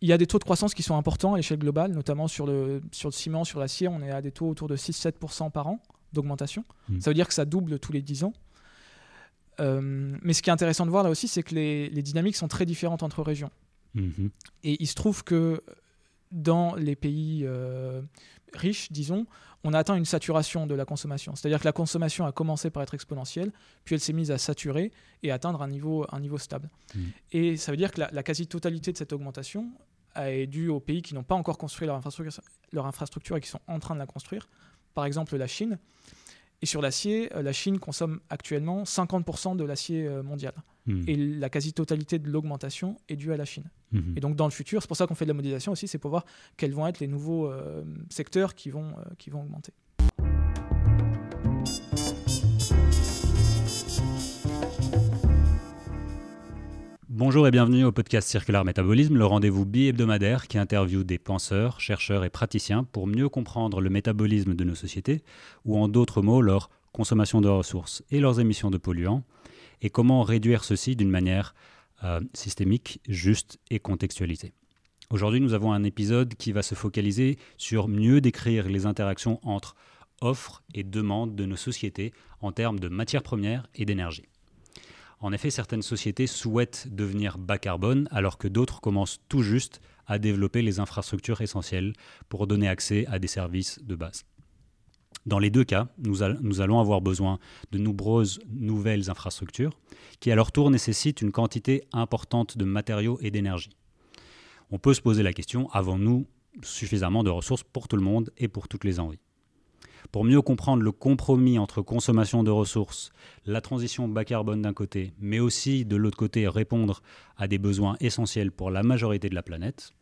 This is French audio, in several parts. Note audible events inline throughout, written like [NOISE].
il y a des taux de croissance qui sont importants à l'échelle globale, notamment sur le, sur le ciment, sur l'acier. On est à des taux autour de 6-7% par an d'augmentation. Mm. Ça veut dire que ça double tous les 10 ans. Euh, mais ce qui est intéressant de voir là aussi, c'est que les, les dynamiques sont très différentes entre régions. Mhm. Et il se trouve que dans les pays euh, riches, disons, on a atteint une saturation de la consommation. C'est-à-dire que la consommation a commencé par être exponentielle, puis elle s'est mise à saturer et atteindre un niveau, un niveau stable. Mhm. Et ça veut dire que la, la quasi-totalité de cette augmentation est due aux pays qui n'ont pas encore construit leur infrastructure, leur infrastructure et qui sont en train de la construire. Par exemple, la Chine. Et sur l'acier, euh, la Chine consomme actuellement 50% de l'acier euh, mondial. Mhm. Et la quasi-totalité de l'augmentation est due à la Chine. Mhm. Et donc dans le futur, c'est pour ça qu'on fait de la modélisation aussi, c'est pour voir quels vont être les nouveaux euh, secteurs qui vont, euh, qui vont augmenter. Bonjour et bienvenue au podcast Circular Métabolisme, le rendez-vous bi-hebdomadaire qui interviewe des penseurs, chercheurs et praticiens pour mieux comprendre le métabolisme de nos sociétés, ou en d'autres mots, leur consommation de ressources et leurs émissions de polluants, et comment réduire ceci d'une manière euh, systémique, juste et contextualisée. Aujourd'hui, nous avons un épisode qui va se focaliser sur mieux décrire les interactions entre offre et demande de nos sociétés en termes de matières premières et d'énergie. En effet, certaines sociétés souhaitent devenir bas carbone alors que d'autres commencent tout juste à développer les infrastructures essentielles pour donner accès à des services de base. Dans les deux cas, nous, all- nous allons avoir besoin de nombreuses nouvelles infrastructures qui à leur tour nécessitent une quantité importante de matériaux et d'énergie. On peut se poser la question, avons-nous suffisamment de ressources pour tout le monde et pour toutes les envies? Pour mieux comprendre le compromis entre consommation de ressources, la transition bas carbone d'un côté, mais aussi de l'autre côté répondre à des besoins essentiels pour la majorité de la planète,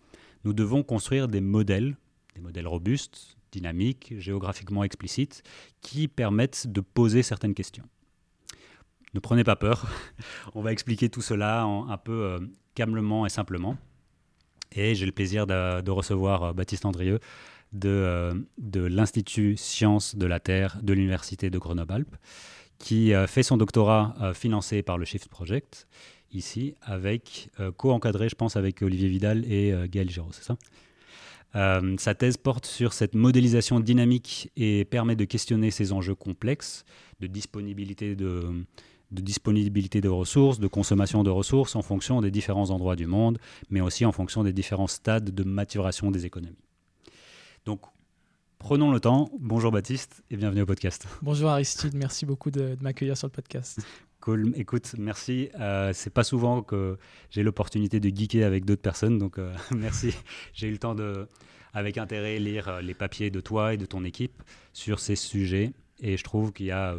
nous devons construire des modèles, des modèles robustes, dynamiques, géographiquement explicites, qui permettent de poser certaines questions. Ne prenez pas peur, [LAUGHS] on va expliquer tout cela un peu euh, calmement et simplement. Et j'ai le plaisir de, de recevoir euh, Baptiste Andrieux de, euh, de l'Institut Sciences de la Terre de l'Université de Grenoble-Alpes, qui euh, fait son doctorat euh, financé par le Shift Project, ici, avec co-encadré, je pense, avec Olivier Vidal et Gaël Giraud, c'est ça? Sa thèse porte sur cette modélisation dynamique et permet de questionner ces enjeux complexes de disponibilité de, de disponibilité de ressources, de consommation de ressources en fonction des différents endroits du monde, mais aussi en fonction des différents stades de maturation des économies. Donc, prenons le temps. Bonjour Baptiste et bienvenue au podcast. Bonjour Aristide, merci beaucoup de, de m'accueillir sur le podcast. [LAUGHS] Cool. Écoute, merci. Euh, c'est pas souvent que j'ai l'opportunité de geeker avec d'autres personnes, donc euh, [LAUGHS] merci. J'ai eu le temps de, avec intérêt, lire euh, les papiers de toi et de ton équipe sur ces sujets, et je trouve qu'il y a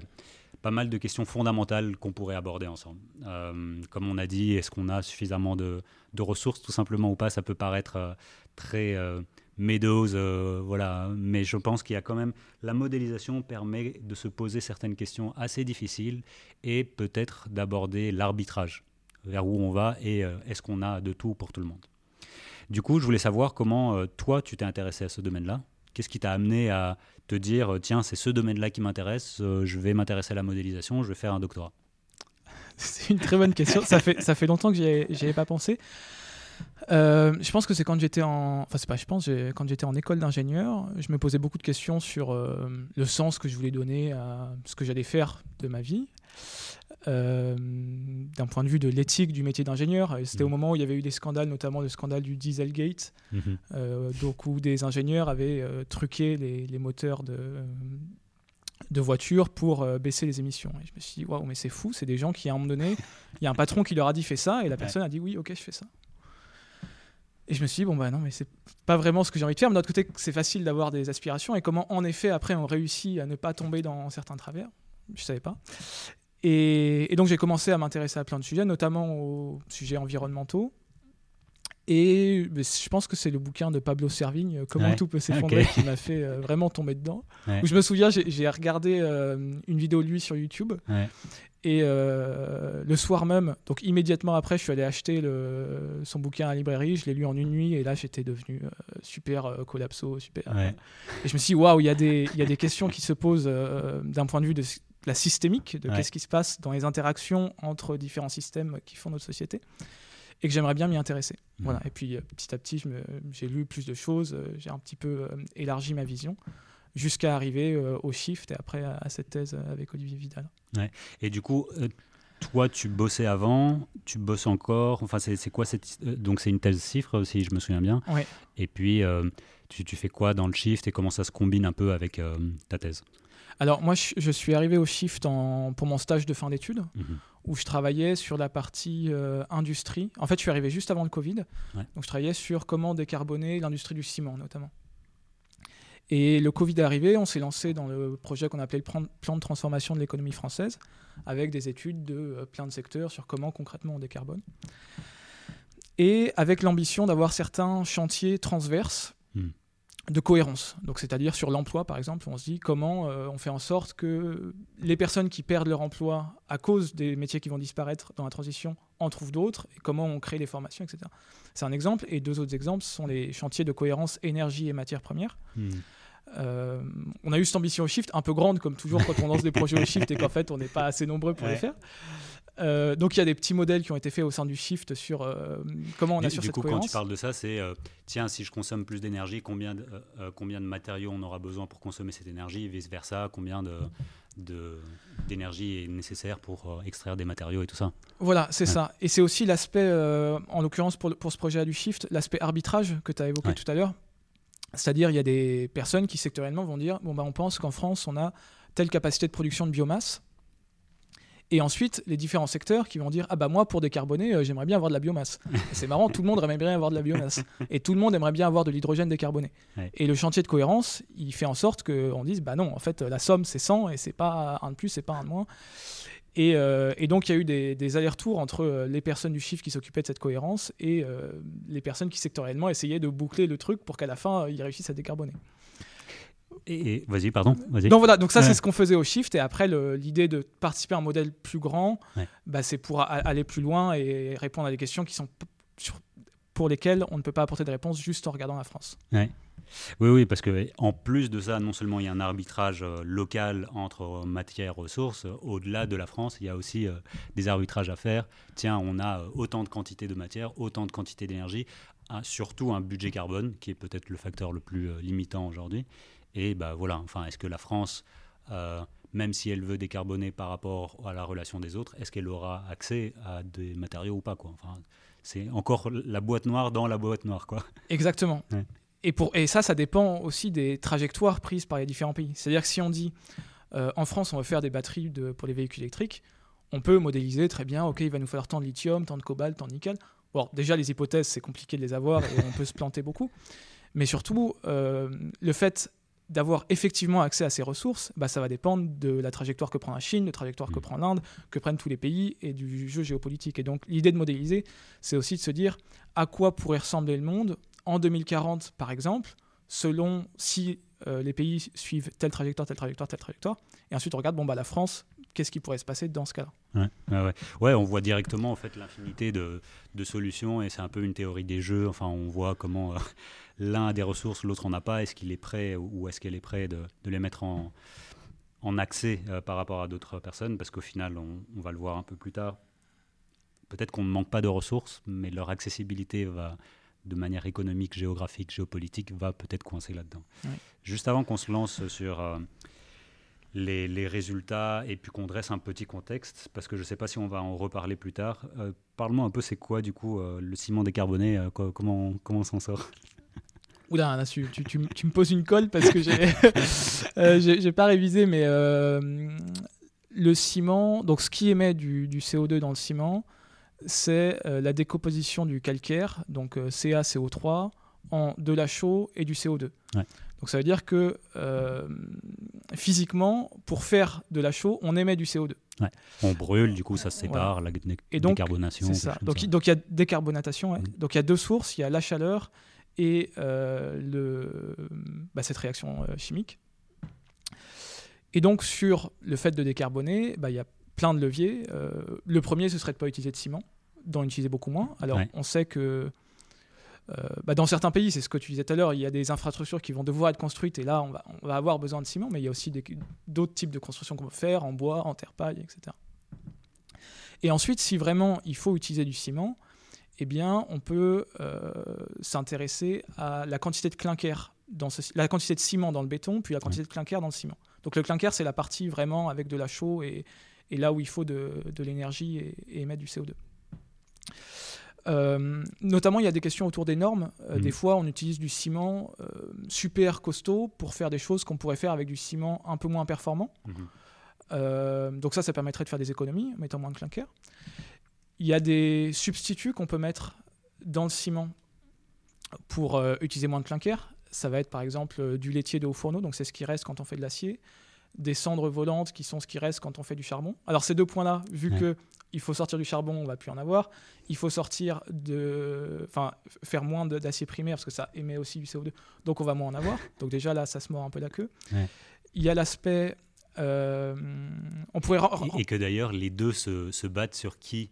pas mal de questions fondamentales qu'on pourrait aborder ensemble. Euh, comme on a dit, est-ce qu'on a suffisamment de, de ressources, tout simplement ou pas? Ça peut paraître euh, très euh, meadows, euh, voilà. Mais je pense qu'il y a quand même la modélisation permet de se poser certaines questions assez difficiles et peut-être d'aborder l'arbitrage vers où on va et euh, est-ce qu'on a de tout pour tout le monde? Du coup, je voulais savoir comment euh, toi tu t'es intéressé à ce domaine-là. Qu'est-ce qui t'a amené à te dire tiens, c'est ce domaine-là qui m'intéresse, je vais m'intéresser à la modélisation, je vais faire un doctorat? [LAUGHS] C'est une très bonne question. Ça fait, ça fait longtemps que j'y avais pas pensé. Euh, je pense que c'est quand j'étais en, enfin c'est pas, je pense, quand j'étais en école d'ingénieur, je me posais beaucoup de questions sur euh, le sens que je voulais donner à ce que j'allais faire de ma vie, Euh, d'un point de vue de l'éthique du métier d'ingénieur. C'était au Mhm. moment où il y avait eu des scandales, notamment le scandale du Dieselgate, donc où des ingénieurs avaient truqué les, les moteurs de, de voitures pour euh, baisser les émissions. Et je me suis dit, waouh, mais c'est fou, c'est des gens qui, à un moment donné, il y a un patron qui leur a dit fais ça, et la personne a dit oui, ok, je fais ça. Et je me suis dit, bon, bah non, mais c'est pas vraiment ce que j'ai envie de faire. Mais d'un autre côté, c'est facile d'avoir des aspirations, et comment, en effet, après, on réussit à ne pas tomber dans certains travers, je savais pas. Et, et donc, j'ai commencé à m'intéresser à plein de sujets, notamment aux sujets environnementaux. Et je pense que c'est le bouquin de Pablo Servigne, Comment Ouais. tout peut s'effondrer, qui m'a fait euh, vraiment tomber dedans. Ouais. Où je me souviens, j'ai j'ai regardé euh, une vidéo de lui sur YouTube. Ouais. Et euh, le soir même, donc immédiatement après, je suis allé acheter le, son bouquin à la librairie. Je l'ai lu en une nuit. Et là, j'étais devenu euh, super euh, collapso, super. Ouais. Et je me suis dit, waouh, il y, a des- il y a des questions qui se posent d'un point de vue de la systémique, de Ouais. qu'est-ce qui se passe dans les interactions entre différents systèmes qui font notre société. et que j'aimerais bien m'y intéresser. Mmh. Voilà. Et puis petit à petit, j'ai lu plus de choses, j'ai un petit peu élargi ma vision jusqu'à arriver au shift et après à, cette thèse avec Olivier Vidal. Ouais. Et du coup, toi, tu bossais avant, tu bosses encore. Enfin, c'est quoi cette. Euh, donc, c'est une thèse cifre, si je me souviens bien. Ouais. Et puis, euh, tu, tu, fais quoi dans le shift et comment ça se combine un peu avec euh, ta thèse? Alors, moi, je, suis arrivé au shift en, pour mon stage de fin d'études, mhm. où je travaillais sur la partie industrie. En fait, je suis arrivé juste avant le Covid. Donc, je travaillais sur comment décarboner l'industrie du ciment, notamment. Et le Covid est arrivé, on s'est lancé dans le projet qu'on appelait le plan de transformation de l'économie française, avec des études de euh, plein de secteurs sur comment concrètement on décarbone. Et avec l'ambition d'avoir certains chantiers transverses hmm. de cohérence. Donc, c'est-à-dire sur l'emploi, par exemple, on se dit comment euh, on fait en sorte que les personnes qui perdent leur emploi à cause des métiers qui vont disparaître dans la transition en trouvent d'autres, et comment on crée des formations, etc. C'est un exemple. Et deux autres exemples sont les chantiers de cohérence énergie et matières premières. Hmm. Euh, on a eu cette ambition au shift, un peu grande comme toujours quand on lance des projets au shift et qu'en fait on n'est pas assez nombreux pour les faire. Euh, donc il y a des petits modèles qui ont été faits au sein du shift sur euh, comment on assure du cette coup, cohérence. Quand tu parles de ça, c'est tiens, si je consomme plus d'énergie, combien de, combien de matériaux on aura besoin pour consommer cette énergie, vice versa, combien de d'énergie est nécessaire pour extraire des matériaux et tout ça. Voilà, c'est ça. Et c'est aussi l'aspect, en l'occurrence pour, pour ce projet du Shift, l'aspect arbitrage que tu as évoqué tout à l'heure. C'est-à-dire, il y a des personnes qui sectoriellement vont dire bon, bah, on pense qu'en France, on a telle capacité de production de biomasse. Et ensuite, les différents secteurs qui vont dire Ah bah moi, pour décarboner, euh, j'aimerais bien avoir de la biomasse. c'est marrant, tout le monde aimerait bien avoir de la biomasse. [LAUGHS] Et tout le monde aimerait bien avoir de l'hydrogène décarboné. Et le chantier de cohérence, il fait en sorte qu'on dise Bah non, en fait, la somme, c'est 100 et c'est pas un de plus, c'est pas un de moins. Euh, et, donc, il y a eu des, allers-retours entre euh, les personnes du chiffre qui s'occupaient de cette cohérence et euh, les personnes qui sectoriellement essayaient de boucler le truc pour qu'à la fin, ils réussissent à décarboner. Et, vas-y, pardon. Vas donc voilà, donc ça c'est ce qu'on faisait au Shift. Et après, l'idée de participer à un modèle plus grand, bah, c'est pour aller plus loin et répondre à des questions qui sont pour lesquelles on ne peut pas apporter de réponse juste en regardant la France. Oui, oui, parce que en plus de ça, non seulement il y a un arbitrage euh, local entre euh, matières ressources, euh, au-delà de la France, il y a aussi des arbitrages à faire. Tiens, on a autant de quantité de matière, autant de quantité d'énergie, surtout un budget carbone, qui est peut-être le facteur le plus limitant aujourd'hui. Et bah voilà, enfin, est-ce que la France, même si elle veut décarboner par rapport à la relation des autres, est-ce qu'elle aura accès à des matériaux ou pas quoi? Enfin, c'est encore la boîte noire dans la boîte noire. Quoi. Exactement. Et, pour, et ça, ça dépend aussi des trajectoires prises par les différents pays. C'est-à-dire que si on dit euh, en France, on veut faire des batteries de, pour les véhicules électriques, on peut modéliser très bien, ok, il va nous falloir tant de lithium, tant de cobalt, tant de nickel. Bon, déjà, les hypothèses, c'est compliqué de les avoir et on peut se planter beaucoup. Mais surtout, euh, le fait d'avoir effectivement accès à ces ressources, bah, ça va dépendre de la trajectoire que prend la Chine, de la trajectoire que mm. prend l'Inde, que prennent tous les pays et du jeu géopolitique. Et donc l'idée de modéliser, c'est aussi de se dire à quoi pourrait ressembler le monde en 2040, par exemple, selon si euh, les pays suivent telle trajectoire, telle trajectoire, telle trajectoire. Et ensuite, on regarde, bon, bah, la France, qu'est-ce qui pourrait se passer dans ce cas-là? Ouais, ouais, on voit directement en fait l'infinité de, de, solutions et c'est un peu une théorie des jeux. Enfin, on voit comment euh, l'un a des ressources, l'autre en a pas. Est-ce qu'il est prêt ou est-ce qu'elle est prête de, de, les mettre en, en accès euh, par rapport à d'autres personnes? Parce qu'au final, on, on, va le voir un peu plus tard. Peut-être qu'on ne manque pas de ressources, mais leur accessibilité va de manière économique, géographique, géopolitique, va peut-être coincer là-dedans. Juste avant qu'on se lance sur euh, les, résultats et puis qu'on dresse un petit contexte, parce que je ne sais pas si on va en reparler plus tard, euh, parle-moi un peu, c'est quoi du coup euh, le ciment décarboné Comment, comment on s'en sort? Oula, tu, tu, tu, me poses une colle parce que j'ai [LAUGHS] n'ai pas révisé, mais le ciment, donc ce qui émet du, du CO2 dans le ciment, c'est euh, la décomposition du calcaire, donc euh, CaCO3, en de la chaux et du CO2. Donc ça veut dire que euh, physiquement, pour faire de la chaux, on émet du CO2. On brûle, du coup ça se sépare, la et donc, décarbonation. Ça. Donc, il y a décarbonatation. Mm. Donc il y a deux sources, il y a la chaleur et le, bah, cette réaction chimique. Et donc sur le fait de décarboner, bah, il y a plein de leviers. Euh, le premier, ce serait de ne pas utiliser de ciment, d'en utiliser beaucoup moins. Alors, on sait que euh, bah, dans certains pays, c'est ce que tu disais tout à l'heure, il y a des infrastructures qui vont devoir être construites et là, on va, on va avoir besoin de ciment, mais il y a aussi d'autres types de constructions qu'on peut faire en bois, en terre-paille, etc. Et ensuite, si vraiment il faut utiliser du ciment, eh bien, on peut s'intéresser à la quantité de clinker, dans la quantité de ciment dans le béton, puis la quantité de clinker dans le ciment. Donc le clinker, c'est la partie vraiment avec de la chaux et, là où il faut de, l'énergie et, émettre du CO2. Euh, notamment, il y a des questions autour des normes. Euh, mmh. Des fois, on utilise du ciment euh, super costaud pour faire des choses qu'on pourrait faire avec du ciment un peu moins performant. Mmh. donc ça, ça permettrait de faire des économies, en mettant moins de clinker. Il y a des substituts qu'on peut mettre dans le ciment pour utiliser moins de clinker ça va être par exemple euh, du laitier de haut fourneau, donc c'est ce qui reste quand on fait de l'acier, des cendres volantes qui sont ce qui reste quand on fait du charbon. Alors ces deux points-là, vu que il faut sortir du charbon, on va plus en avoir. Il faut sortir de, enfin, faire moins d'acier primaire parce que ça émet aussi du CO2, donc on va moins en avoir. Donc déjà là, ça se mord un peu la queue. Il y a l'aspect, euh, on pourrait. Et, que d'ailleurs les deux se, se, battent sur qui,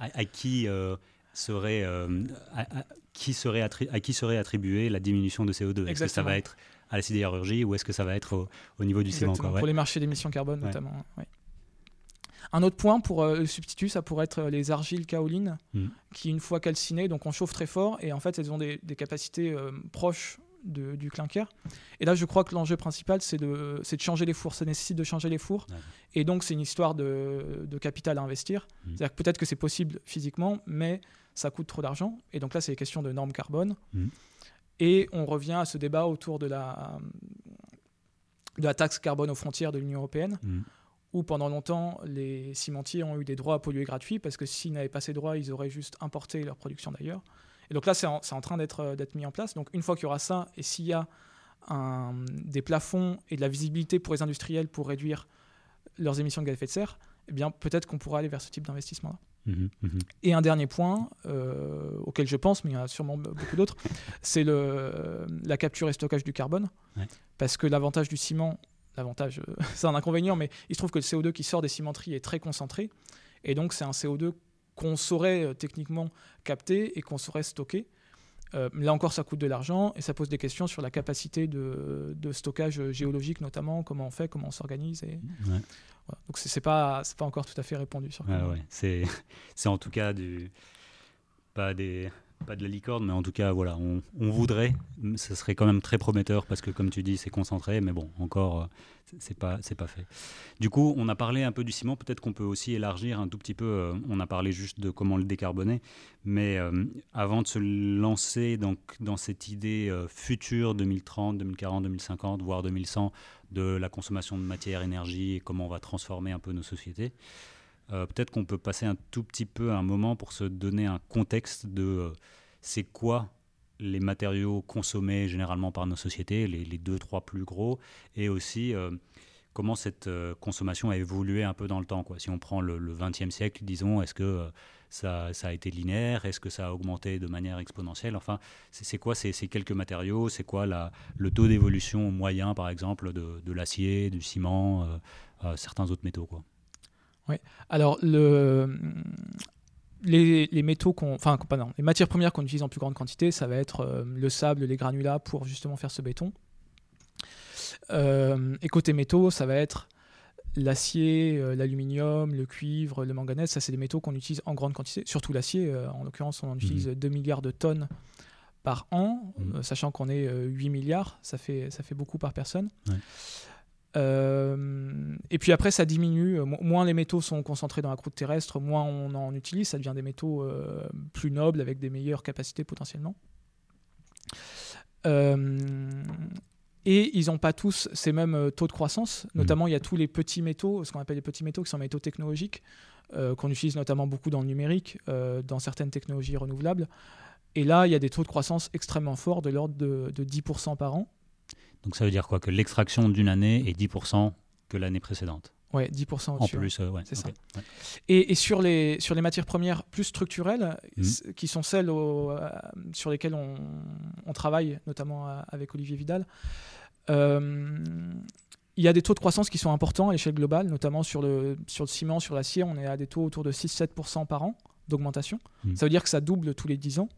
à, qui. Euh, serait, euh, à, qui serait à qui serait attribuée la diminution de CO2 Est-ce que ça va être à la sidérurgie ou est-ce que ça va être au, niveau du ciment Pour les marchés d'émissions carbone notamment. Un autre point pour euh, le substitut, ça pourrait être les argiles kaolines, hmm. qui une fois calcinées, donc on chauffe très fort et en fait elles ont des, capacités euh, proches du clinker. Et là, je crois que l'enjeu principal, c'est de, de, changer les fours. Ça nécessite de changer les fours. Et donc, c'est une histoire de, capital à investir. Hmm. C'est-à-dire que peut-être que c'est possible physiquement, mais ça coûte trop d'argent. Et donc là, c'est les questions de normes carbone. Mmh. Et on revient à ce débat autour de la, de la taxe carbone aux frontières de l'Union européenne, mmh. où pendant longtemps, les cimentiers ont eu des droits à polluer gratuits, parce que s'ils n'avaient pas ces droits, ils auraient juste importé leur production d'ailleurs. Et donc là, c'est en, en, train d'être mis en place. Donc une fois qu'il y aura ça, et s'il y a un, des plafonds et de la visibilité pour les industriels pour réduire leurs émissions de gaz à effet de serre, eh bien peut-être qu'on pourra aller vers ce type d'investissement-là. Mhm, mhm. Et un dernier point euh, auquel je pense, mais il y en a sûrement beaucoup d'autres, [LAUGHS] c'est la capture et stockage du carbone. Parce que l'avantage du ciment, l'avantage, euh, [LAUGHS] c'est un inconvénient, mais il se trouve que le CO2 qui sort des cimenteries est très concentré. Et donc, c'est un CO2 qu'on saurait euh, techniquement capter et qu'on saurait stocker. là encore, ça coûte de l'argent et ça pose des questions sur la capacité de, stockage géologique, notamment, comment on fait, comment on s'organise. Et... Donc c'est pas c'est pas encore tout à fait répondu sur. ouais. C'est [LAUGHS] c'est en tout cas du pas des pas de la licorne, mais en tout cas, voilà, on, voudrait. Ce serait quand même très prometteur parce que, comme tu dis, c'est concentré, mais bon, encore, euh, c'est pas, c'est pas fait. Du coup, on a parlé un peu du ciment. Peut-être qu'on peut aussi élargir un tout petit peu. Euh, on a parlé juste de comment le décarboner, mais euh, avant de se lancer donc dans cette idée future 2030, 2040, 2050, voire 2100 de la consommation de matière, énergie et comment on va transformer un peu nos sociétés. Euh, peut-être qu'on peut passer un tout petit peu un moment pour se donner un contexte de euh, c'est quoi les matériaux consommés généralement par nos sociétés, les, deux, trois plus gros, et aussi euh, comment cette consommation a évolué un peu dans le temps. Quoi. Si on prend le XXe siècle, disons, est-ce que ça, a été linéaire? Est-ce que ça a augmenté de manière exponentielle? Enfin, c'est quoi ces, quelques matériaux? C'est quoi la, le taux d'évolution moyen, par exemple, de, de l'acier, du ciment, certains autres métaux quoi? Oui. Alors, le, les, les, métaux qu'on, enfin, non, les matières premières qu'on utilise en plus grande quantité, ça va être euh, le sable, les granulats pour justement faire ce béton. Euh, et côté métaux, ça va être l'acier, euh, l'aluminium, le cuivre, le manganèse. Ça, c'est des métaux qu'on utilise en grande quantité, surtout l'acier. en l'occurrence, on en utilise 2 mmh. milliards de tonnes par an, mmh. sachant qu'on est 8 milliards. Ça fait, ça fait beaucoup par personne. Euh, et puis après, ça diminue. Moins les métaux sont concentrés dans la croûte terrestre, moins on en utilise. Ça devient des métaux euh, plus nobles avec des meilleures capacités potentiellement. Euh, et ils n'ont pas tous ces mêmes taux de croissance. Mmh. Notamment, il y a tous les petits métaux, ce qu'on appelle les petits métaux, qui sont métaux technologiques, qu'on utilise notamment beaucoup dans le numérique, dans certaines technologies renouvelables. Et là, il y a des taux de croissance extrêmement forts, de l'ordre de, de 10% par an. Donc ça veut dire quoi? Que l'extraction d'une année est 10% que l'année précédente Ouais, 10% En plus, euh, c'est ça. Et, sur, les, sur les matières premières plus structurelles, mmh. qui sont celles euh, sur lesquelles on, travaille, notamment euh, avec Olivier Vidal, il y a des taux de croissance qui sont importants à l'échelle globale, notamment sur le, sur le ciment, sur l'acier, on est à des taux autour de 6-7% par an d'augmentation. Mmh. Ça veut dire que ça double tous les 10 ans.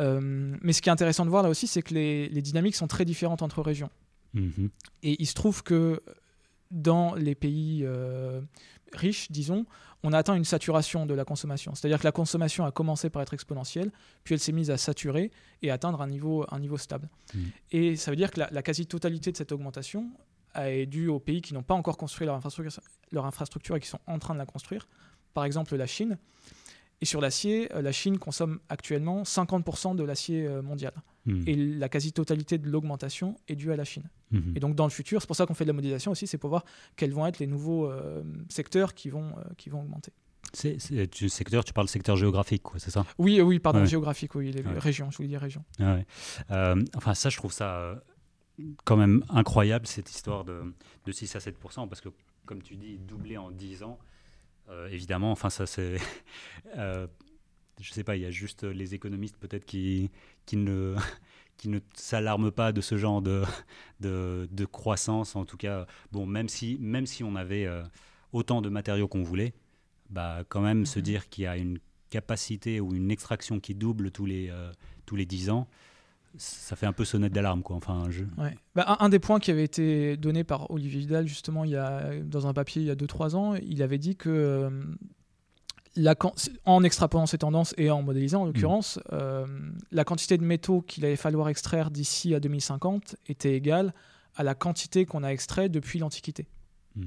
Euh, mais ce qui est intéressant de voir là aussi, c'est que les, dynamiques sont très différentes entre régions. Mhm. Et il se trouve que dans les pays riches, disons, on a atteint une saturation de la consommation. C'est-à-dire que la consommation a commencé par être exponentielle, puis elle s'est mise à saturer et atteindre un niveau, un niveau stable. Mmh. Et ça veut dire que la, quasi-totalité de cette augmentation est due aux pays qui n'ont pas encore construit leur infrastructure, leur infrastructure et qui sont en train de la construire. Par exemple, la Chine. Et sur l'acier, euh, la Chine consomme actuellement 50% de l'acier euh, mondial. Hmm. Et la quasi-totalité de l'augmentation est due à la Chine. Hmm. Et donc dans le futur, c'est pour ça qu'on fait de la modélisation aussi, c'est pour voir quels vont être les nouveaux euh, secteurs qui vont, qui vont augmenter. C'est, du secteur, tu parles secteur géographique, c'est ça? Oui, oui, pardon, géographique, oui, les régions, je voulais dire région. enfin, ça, je trouve ça quand même incroyable, cette histoire de, de 6 à 7%, parce que, comme tu dis, doubler en 10 ans, évidemment, enfin ça c'est, [LAUGHS] euh, je sais pas, il y a juste les économistes peut-être qui, qui ne [LAUGHS] qui ne s'alarment pas de ce genre [LAUGHS] de, de, croissance. En tout cas, bon, même si, même si on avait euh, autant de matériaux qu'on voulait, bah, quand même se mhm. dire qu'il y a une capacité ou une extraction qui double tous les, tous les 10 ans, ça fait un peu sonnette d'alarme. Quoi. Enfin, bah, un, des points qui avait été donné par Olivier Vidal, justement, il y a, dans un papier il y a 2-3 ans, il avait dit que euh, la, en extrapolant ces tendances et en modélisant, en l'occurrence, mm. euh, la quantité de métaux qu'il allait falloir extraire d'ici à 2050 était égale à la quantité qu'on a extrait depuis l'Antiquité. Mm.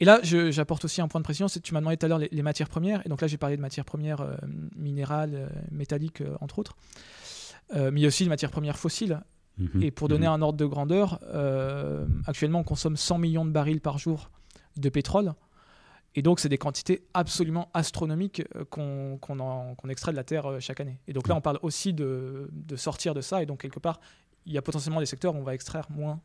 Et là, j'apporte aussi un point de précision, c'est tu m'as demandé tout à l'heure les, matières premières, et donc là j'ai parlé de matières premières euh, minérales, métalliques, entre autres. Euh, mais il y a aussi des matières premières fossiles. Mhm. Et pour donner mhm. un ordre de grandeur, euh, actuellement, on consomme 100 millions de barils par jour de pétrole. Et donc, c'est des quantités absolument astronomiques euh, qu'on extrait de la Terre chaque année. Et donc là, on parle aussi de, de, sortir de ça. Et donc, quelque part, il y a potentiellement des secteurs où on va extraire moins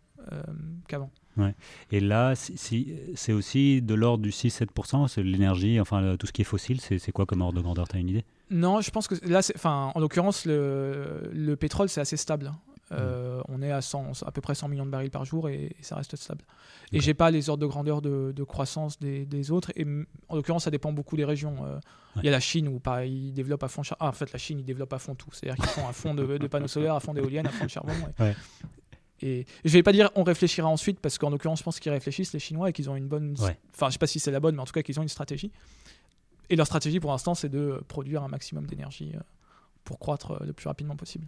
qu'avant. Ouais. Et là, si, c'est aussi de l'ordre du 6-7%, c'est l'énergie, enfin tout ce qui est fossile, c'est quoi comme ordre de grandeur? Tu as une idée? Non, je pense que là, enfin, en l'occurrence, le, le pétrole, c'est assez stable. Euh, on est à, 100, à peu près 100 millions de barils par jour et, ça reste stable. Et j'ai pas les ordres de grandeur de, de croissance des, des, autres. Et en l'occurrence, ça dépend beaucoup des régions. Euh, il y a la Chine où pareil, ils développent à fond. Ah, en fait, la Chine, ils développent à fond tout. C'est-à-dire qu'ils font à fond de, panneaux [LAUGHS] solaires, à fond d'éoliennes, à fond de charbon. Et, je vais pas dire on réfléchira ensuite parce qu'en l'occurrence, je pense qu'ils réfléchissent les Chinois et qu'ils ont une bonne. Enfin, je sais pas si c'est la bonne, mais en tout cas qu'ils ont une stratégie. Et leur stratégie pour l'instant, c'est de produire un maximum d'énergie euh, pour croître euh, le plus rapidement possible.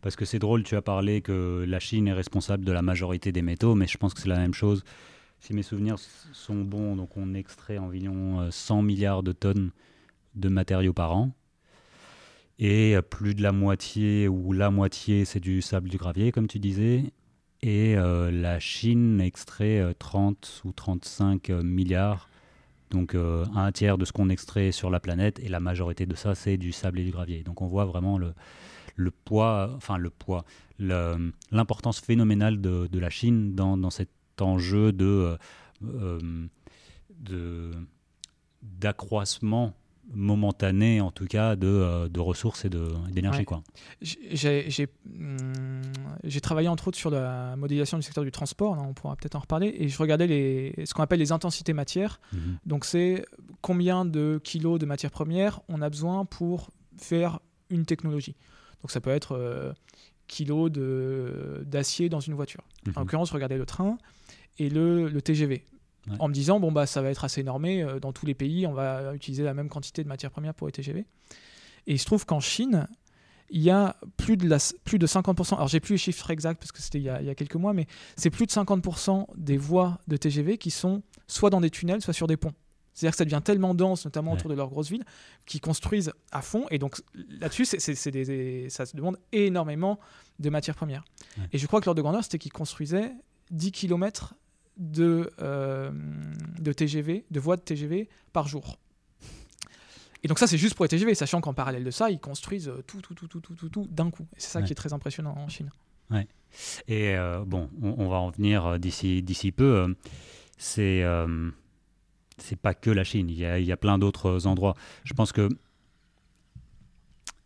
Parce que c'est drôle, tu as parlé que la Chine est responsable de la majorité des métaux, mais je pense que c'est la même chose. Si mes souvenirs sont bons, donc on extrait environ 100 euh, milliards de tonnes de matériaux par an. Et plus de la moitié, ou la moitié, c'est du sable du gravier, comme tu disais. Et la Chine extrait 30 ou 35 milliards donc euh, un tiers de ce qu'on extrait sur la planète, et la majorité de ça, c'est du sable et du gravier. Donc on voit vraiment le, le poids, enfin le poids, l'importance phénoménale de, de, la Chine dans, dans cet enjeu de, euh, de d'accroissement momentané en tout cas de, euh, de ressources et d'énergie. quoi. Hum, j'ai travaillé entre autres sur la modélisation du secteur du transport, on pourra peut-être en reparler, et je regardais les, ce qu'on appelle les intensités matières. Mhm. Donc c'est combien de kilos de matières premières on a besoin pour faire une technologie. Donc ça peut être euh, kilos d'acier dans une voiture. En mhm. l'occurrence, regardez le train et le, le TGV en me disant bon bah ça va être assez normé euh, dans tous les pays, on va utiliser la même quantité de matières premières pour les TGV. Et il se trouve qu'en Chine, il y a plus de, la, plus de 50%, alors j'ai plus les chiffres exacts parce que c'était il, y a quelques mois, mais c'est plus de 50% des voies de TGV qui sont soit dans des tunnels, soit sur des ponts. C'est-à-dire que ça devient tellement dense, notamment autour de leurs grosses villes, qu'ils construisent à fond. Et donc là-dessus, ça se demande énormément de matières premières. Et je crois que l'ordre de grandeur, c'était qu'ils construisaient 10 km de, euh, de TGV, de voies de TGV par jour. Et donc ça, c'est juste pour les TGV, sachant qu'en parallèle de ça, ils construisent tout, tout, tout, tout, tout, tout, tout d'un coup. C'est ça qui est très impressionnant en Chine. Ouais. Et euh, bon, on, va en venir d'ici, d'ici peu. c'est c'est pas que la Chine. Il y a, il y a plein d'autres endroits. Je pense que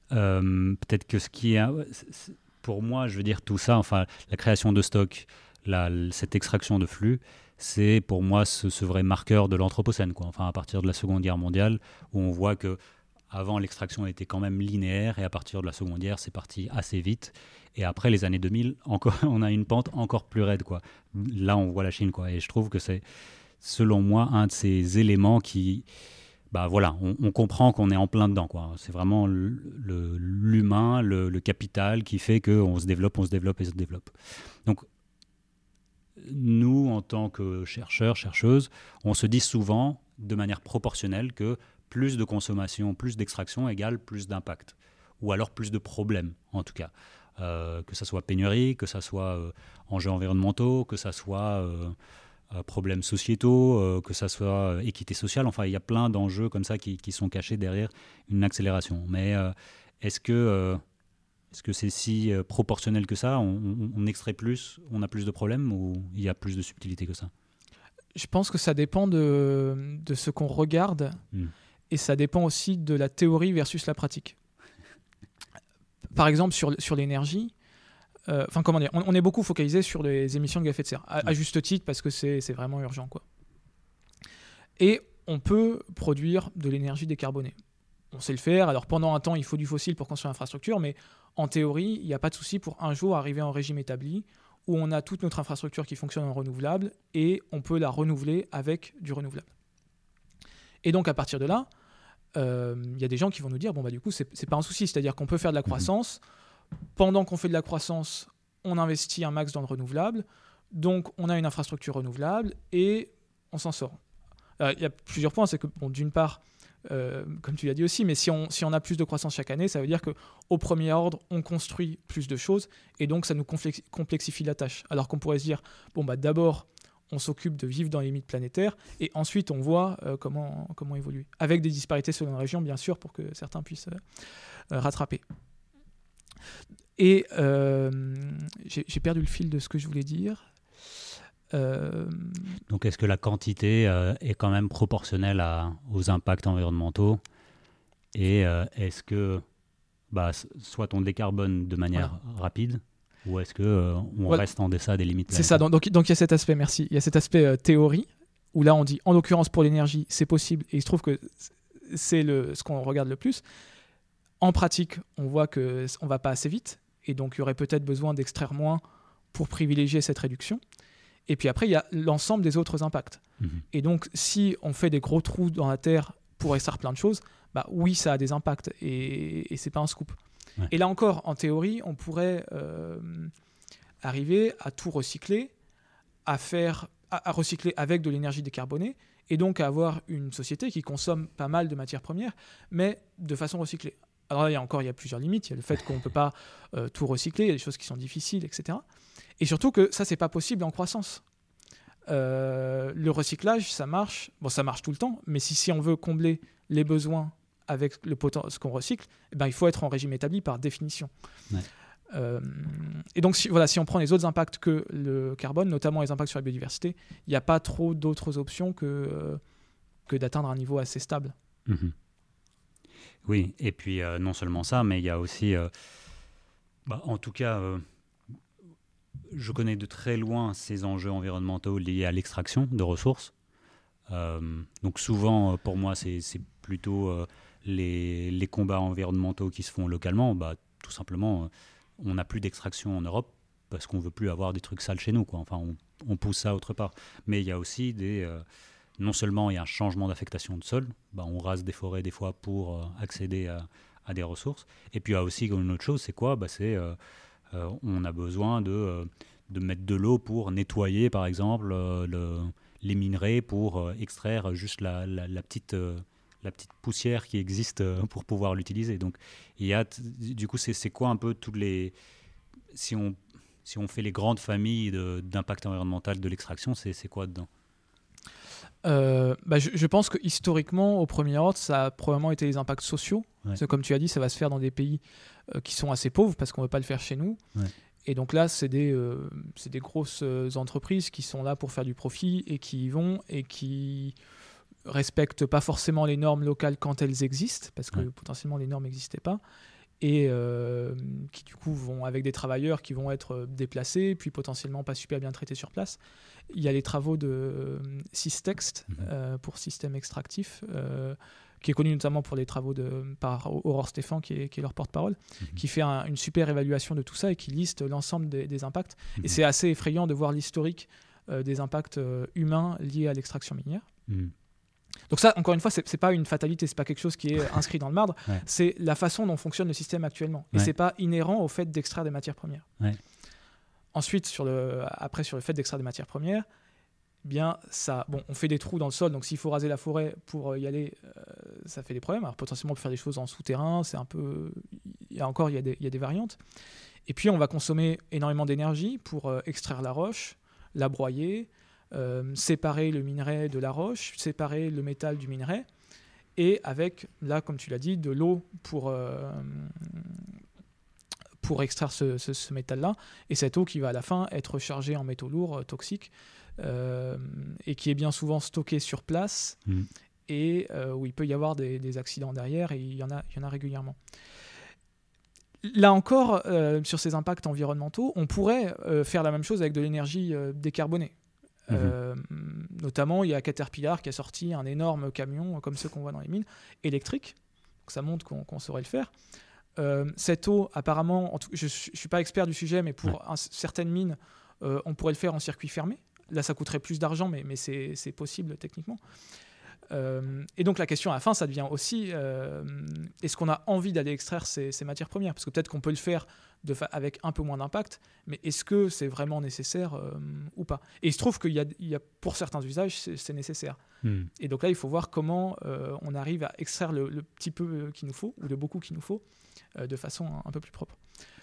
peut-être que ce qui est pour moi, je veux dire tout ça, enfin la création de cette extraction de flux, c'est pour moi ce, vrai marqueur de l'Anthropocène. Enfin, à partir de la Seconde Guerre mondiale, où on voit que avant, l'extraction était quand même linéaire et à partir de la secondière, c'est parti assez vite. Et après les années 2000, encore, [LAUGHS] on a une pente encore plus raide. Là, on voit la Chine. Et je trouve que c'est, selon moi, un de ces éléments qui. Bah voilà, on, comprend qu'on est en plein dedans. C'est vraiment l'humain, le, le, capital qui fait qu'on se développe, on se développe et se développe. Donc, nous, en tant que chercheurs, chercheuses, on se dit souvent, de manière proportionnelle, que plus de consommation, plus d'extraction égale plus d'impact, ou alors plus de problèmes en tout cas. Euh, que ça soit pénurie, que ça soit euh, enjeux environnementaux, que ça soit euh, problèmes sociétaux, que ça soit équité sociale. Enfin, il y a plein d'enjeux comme ça qui, sont cachés derrière une accélération. Mais est-ce que est-ce que c'est si proportionnel que ça? On, extrait plus, on a plus de problèmes ou il y a plus de subtilité que ça? Je pense que ça dépend de, de ce qu'on regarde. Hmm et ça dépend aussi de la théorie versus la pratique. [LAUGHS] Par exemple, sur, sur l'énergie, euh, enfin comment dire, on, est beaucoup focalisé sur les émissions de gaz à effet de serre, à, juste titre parce que c'est vraiment urgent. Quoi. Et on peut produire de l'énergie décarbonée. On sait le faire, alors pendant un temps il faut du fossile pour construire l'infrastructure, mais en théorie il n'y a pas de souci pour un jour arriver en régime établi où on a toute notre infrastructure qui fonctionne en renouvelable et on peut la renouveler avec du renouvelable. Et donc à partir de là, il euh, y a des gens qui vont nous dire bon bah du coup c'est pas un souci, c'est-à-dire qu'on peut faire de la croissance. Pendant qu'on fait de la croissance, on investit un max dans le renouvelable, donc on a une infrastructure renouvelable et on s'en sort. Il y a plusieurs points, c'est que bon d'une part euh, comme tu l'as dit aussi, mais si on, si on a plus de croissance chaque année, ça veut dire qu'au premier ordre, on construit plus de choses et donc ça nous complexifie la tâche. Alors qu'on pourrait se dire, bon, bah d'abord, on s'occupe de vivre dans les limites planétaires, et ensuite on voit euh, comment, comment évoluer. Avec des disparités selon la région, bien sûr, pour que certains puissent euh, rattraper. Et j'ai perdu le fil de ce que je voulais dire. Donc est-ce que la quantité est quand même proportionnelle aux impacts environnementaux? Et est-ce que bah, soit on décarbone de manière rapide, ou est-ce qu'on euh, on reste en deçà des limites C'est ça, donc il y a cet aspect, merci. Il y a cet aspect euh, théorie, où là on dit, en l'occurrence pour l'énergie, c'est possible, et il se trouve que c'est ce qu'on regarde le plus. En pratique, on voit qu'on ne va pas assez vite, et donc il y aurait peut-être besoin d'extraire moins pour privilégier cette réduction. Et puis après, il y a l'ensemble des autres impacts. Mhm. Et donc, si on fait des gros trous dans la Terre pour extraire plein de choses, bah oui, ça a des impacts, et, et c'est pas un scoop. Et là encore, en théorie, on pourrait euh, arriver à tout recycler, à faire, à, recycler avec de l'énergie décarbonée, et donc à avoir une société qui consomme pas mal de matières premières, mais de façon recyclée. Alors là, il y a encore il y a plusieurs limites. Il y a le fait qu'on ne peut pas euh, tout recycler, il y a des choses qui sont difficiles, etc. Et surtout que ça, c'est pas possible en croissance. Euh, le recyclage, ça marche. Bon, ça marche tout le temps, mais si, si on veut combler les besoins avec le ce qu'on recycle, eh ben, il faut être en régime établi par définition. Euh, et donc, si, voilà, si on prend les autres impacts que le carbone, notamment les impacts sur la biodiversité, il n'y a pas trop d'autres options que, euh, que d'atteindre un niveau assez stable. Mhm. Oui, et puis non seulement ça, mais il y a aussi, bah, en tout cas, je connais de très loin ces enjeux environnementaux liés à l'extraction de ressources. donc souvent, pour moi, c'est plutôt les, combats environnementaux qui se font localement, bah, tout simplement, euh, on n'a plus d'extraction en Europe parce qu'on veut plus avoir des trucs sales chez nous. Enfin, on, pousse ça autre part. Mais il y a aussi des... Euh, non seulement il y a un changement d'affectation de sol, bah, on rase des forêts des fois pour euh, accéder à, des ressources. Et puis il y a aussi une autre chose, c'est quoi? Bah, C'est on a besoin de, de mettre de l'eau pour nettoyer, par exemple, le, les minerais pour extraire juste la, la petite la petite poussière qui existe euh, pour pouvoir l'utiliser. Donc, il y a, du coup, c'est quoi un peu tous les. Si on, si on fait les grandes familles d'impact environnemental de l'extraction, c'est quoi dedans? Euh, bah, je, pense que historiquement, au premier ordre, ça a probablement été les impacts sociaux. comme tu as dit, ça va se faire dans des pays euh, qui sont assez pauvres parce qu'on ne veut pas le faire chez nous. Et donc là, c'est des, des grosses entreprises qui sont là pour faire du profit et qui y vont et qui respectent pas forcément les normes locales quand elles existent, parce que potentiellement les normes n'existaient pas, et euh, qui du coup vont avec des travailleurs qui vont être déplacés, puis potentiellement pas super bien traités sur place. Il y a les travaux de euh, Systext mhm. euh, pour système extractif, qui est connu notamment pour les travaux de, par Aurore Stéphane, qui est, qui est leur porte-parole, mhm. qui fait une super évaluation de tout ça et qui liste l'ensemble des, impacts. Et mhm. c'est assez effrayant de voir l'historique euh, des impacts euh, humains liés à l'extraction minière. Donc ça, encore une fois, c'est, n'est pas une fatalité, c'est pas quelque chose qui est inscrit dans le marbre, c'est la façon dont fonctionne le système actuellement. Et c'est pas inhérent au fait d'extraire des matières premières. Ensuite, sur le, après, sur le fait d'extraire des matières premières, bien ça, bon, on fait des trous dans le sol, donc s'il faut raser la forêt pour euh, y aller, euh, ça fait des problèmes. Alors potentiellement, on peut faire des choses en souterrain, c'est un peu, il y a encore, il y, a des, il y a des variantes. Et puis, on va consommer énormément d'énergie pour euh, extraire la roche, la broyer, séparer le minerai de la roche, séparer le métal du minerai, et avec, là, comme tu l'as dit, de l'eau pour, pour extraire ce, ce métal-là, et cette eau qui va à la fin être chargée en métaux lourds toxiques euh, et qui est bien souvent stocké sur place mm. et euh, où il peut y avoir des, accidents derrière et il y en a, il y en a régulièrement. Là encore, euh, sur ces impacts environnementaux, on pourrait faire la même chose avec de l'énergie décarbonée. Mm-hmm. notamment, il y a Caterpillar qui a sorti un énorme camion, comme ceux qu'on voit dans les mines, électrique. Donc ça montre qu'on saurait le faire. cette eau, apparemment, je ne suis pas expert du sujet, mais pour certaines mines, on pourrait le faire en circuit fermé. Là, ça coûterait plus d'argent, mais, mais c'est possible techniquement. Euh, et donc la question à la fin, ça devient aussi, euh, est-ce qu'on a envie d'aller extraire ces, matières premières? Parce que peut-être qu'on peut le faire de avec un peu moins d'impact, mais est-ce que c'est vraiment nécessaire euh, ou pas? Et il se trouve qu'il y, y, a, pour certains usages, c'est nécessaire. Hmm. Et donc là, il faut voir comment on arrive à extraire le, petit peu qu'il nous faut, ou le beaucoup qu'il nous faut, de façon un, peu plus propre.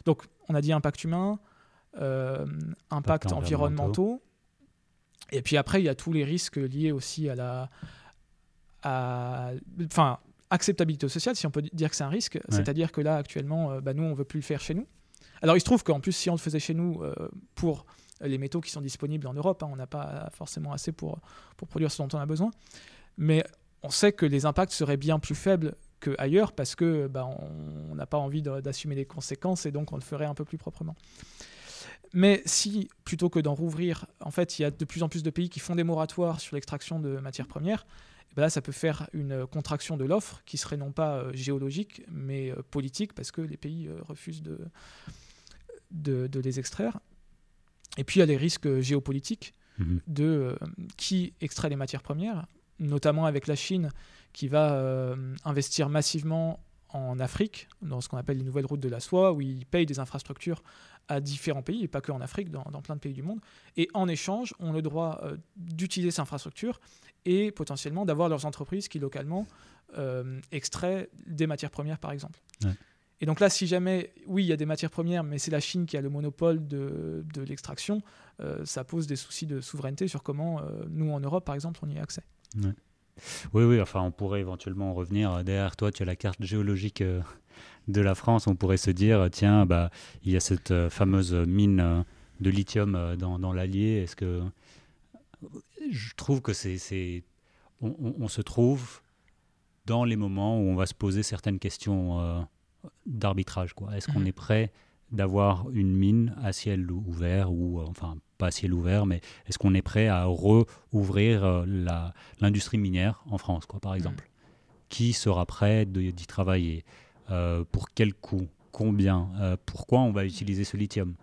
Donc on a dit impact humain, impact environnementaux et puis après, il y a tous les risques liés aussi à la. enfin, acceptabilité sociale, si on peut dire que c'est un risque. C'est-à-dire que là, actuellement, euh, bah, nous, on ne veut plus le faire chez nous. Alors, il se trouve qu'en plus, si on le faisait chez nous euh, pour les métaux qui sont disponibles en Europe, hein, on n'a pas forcément assez pour, pour produire ce dont on a besoin. Mais on sait que les impacts seraient bien plus faibles qu'ailleurs parce que bah, on n'a pas envie d'assumer les conséquences et donc on le ferait un peu plus proprement. Mais si, plutôt que d'en rouvrir, en fait, il y a de plus en plus de pays qui font des moratoires sur l'extraction de matières premières, ben là, ça peut faire une contraction de l'offre qui serait non pas euh, géologique, mais euh, politique, parce que les pays euh, refusent de, de, les extraire. Et puis, il y a les risques géopolitiques mhm. de qui extrait les matières premières, notamment avec la Chine qui va investir massivement en Afrique, dans ce qu'on appelle les nouvelles routes de la soie, où ils payent des infrastructures à différents pays, et pas que en Afrique, dans, plein de pays du monde. Et en échange, ont le droit euh, d'utiliser ces infrastructures et potentiellement d'avoir leurs entreprises qui localement euh, extraient des matières premières, par exemple. Et donc là, si jamais, oui, il y a des matières premières, mais c'est la Chine qui a le monopole de, de l'extraction, euh, ça pose des soucis de souveraineté sur comment nous, en Europe, par exemple, on y a accès. Oui, oui, enfin, on pourrait éventuellement revenir. Derrière toi, tu as la carte géologique de la France, on pourrait se dire, tiens, bah, il y a cette euh, fameuse mine euh, de lithium euh, dans, l'Allier. Est-ce que je trouve que c'est, on, se trouve dans les moments où on va se poser certaines questions d'arbitrage. Quoi. Est-ce qu'on mhm. est prêt d'avoir une mine à ciel ouvert ou enfin pas à ciel ouvert, mais est-ce qu'on est prêt à rouvrir l'industrie minière en France, quoi, par mhm. exemple? Qui sera prêt d'y travailler? Euh, pour quel coût? Combien? Euh, Pourquoi on va utiliser ce lithium?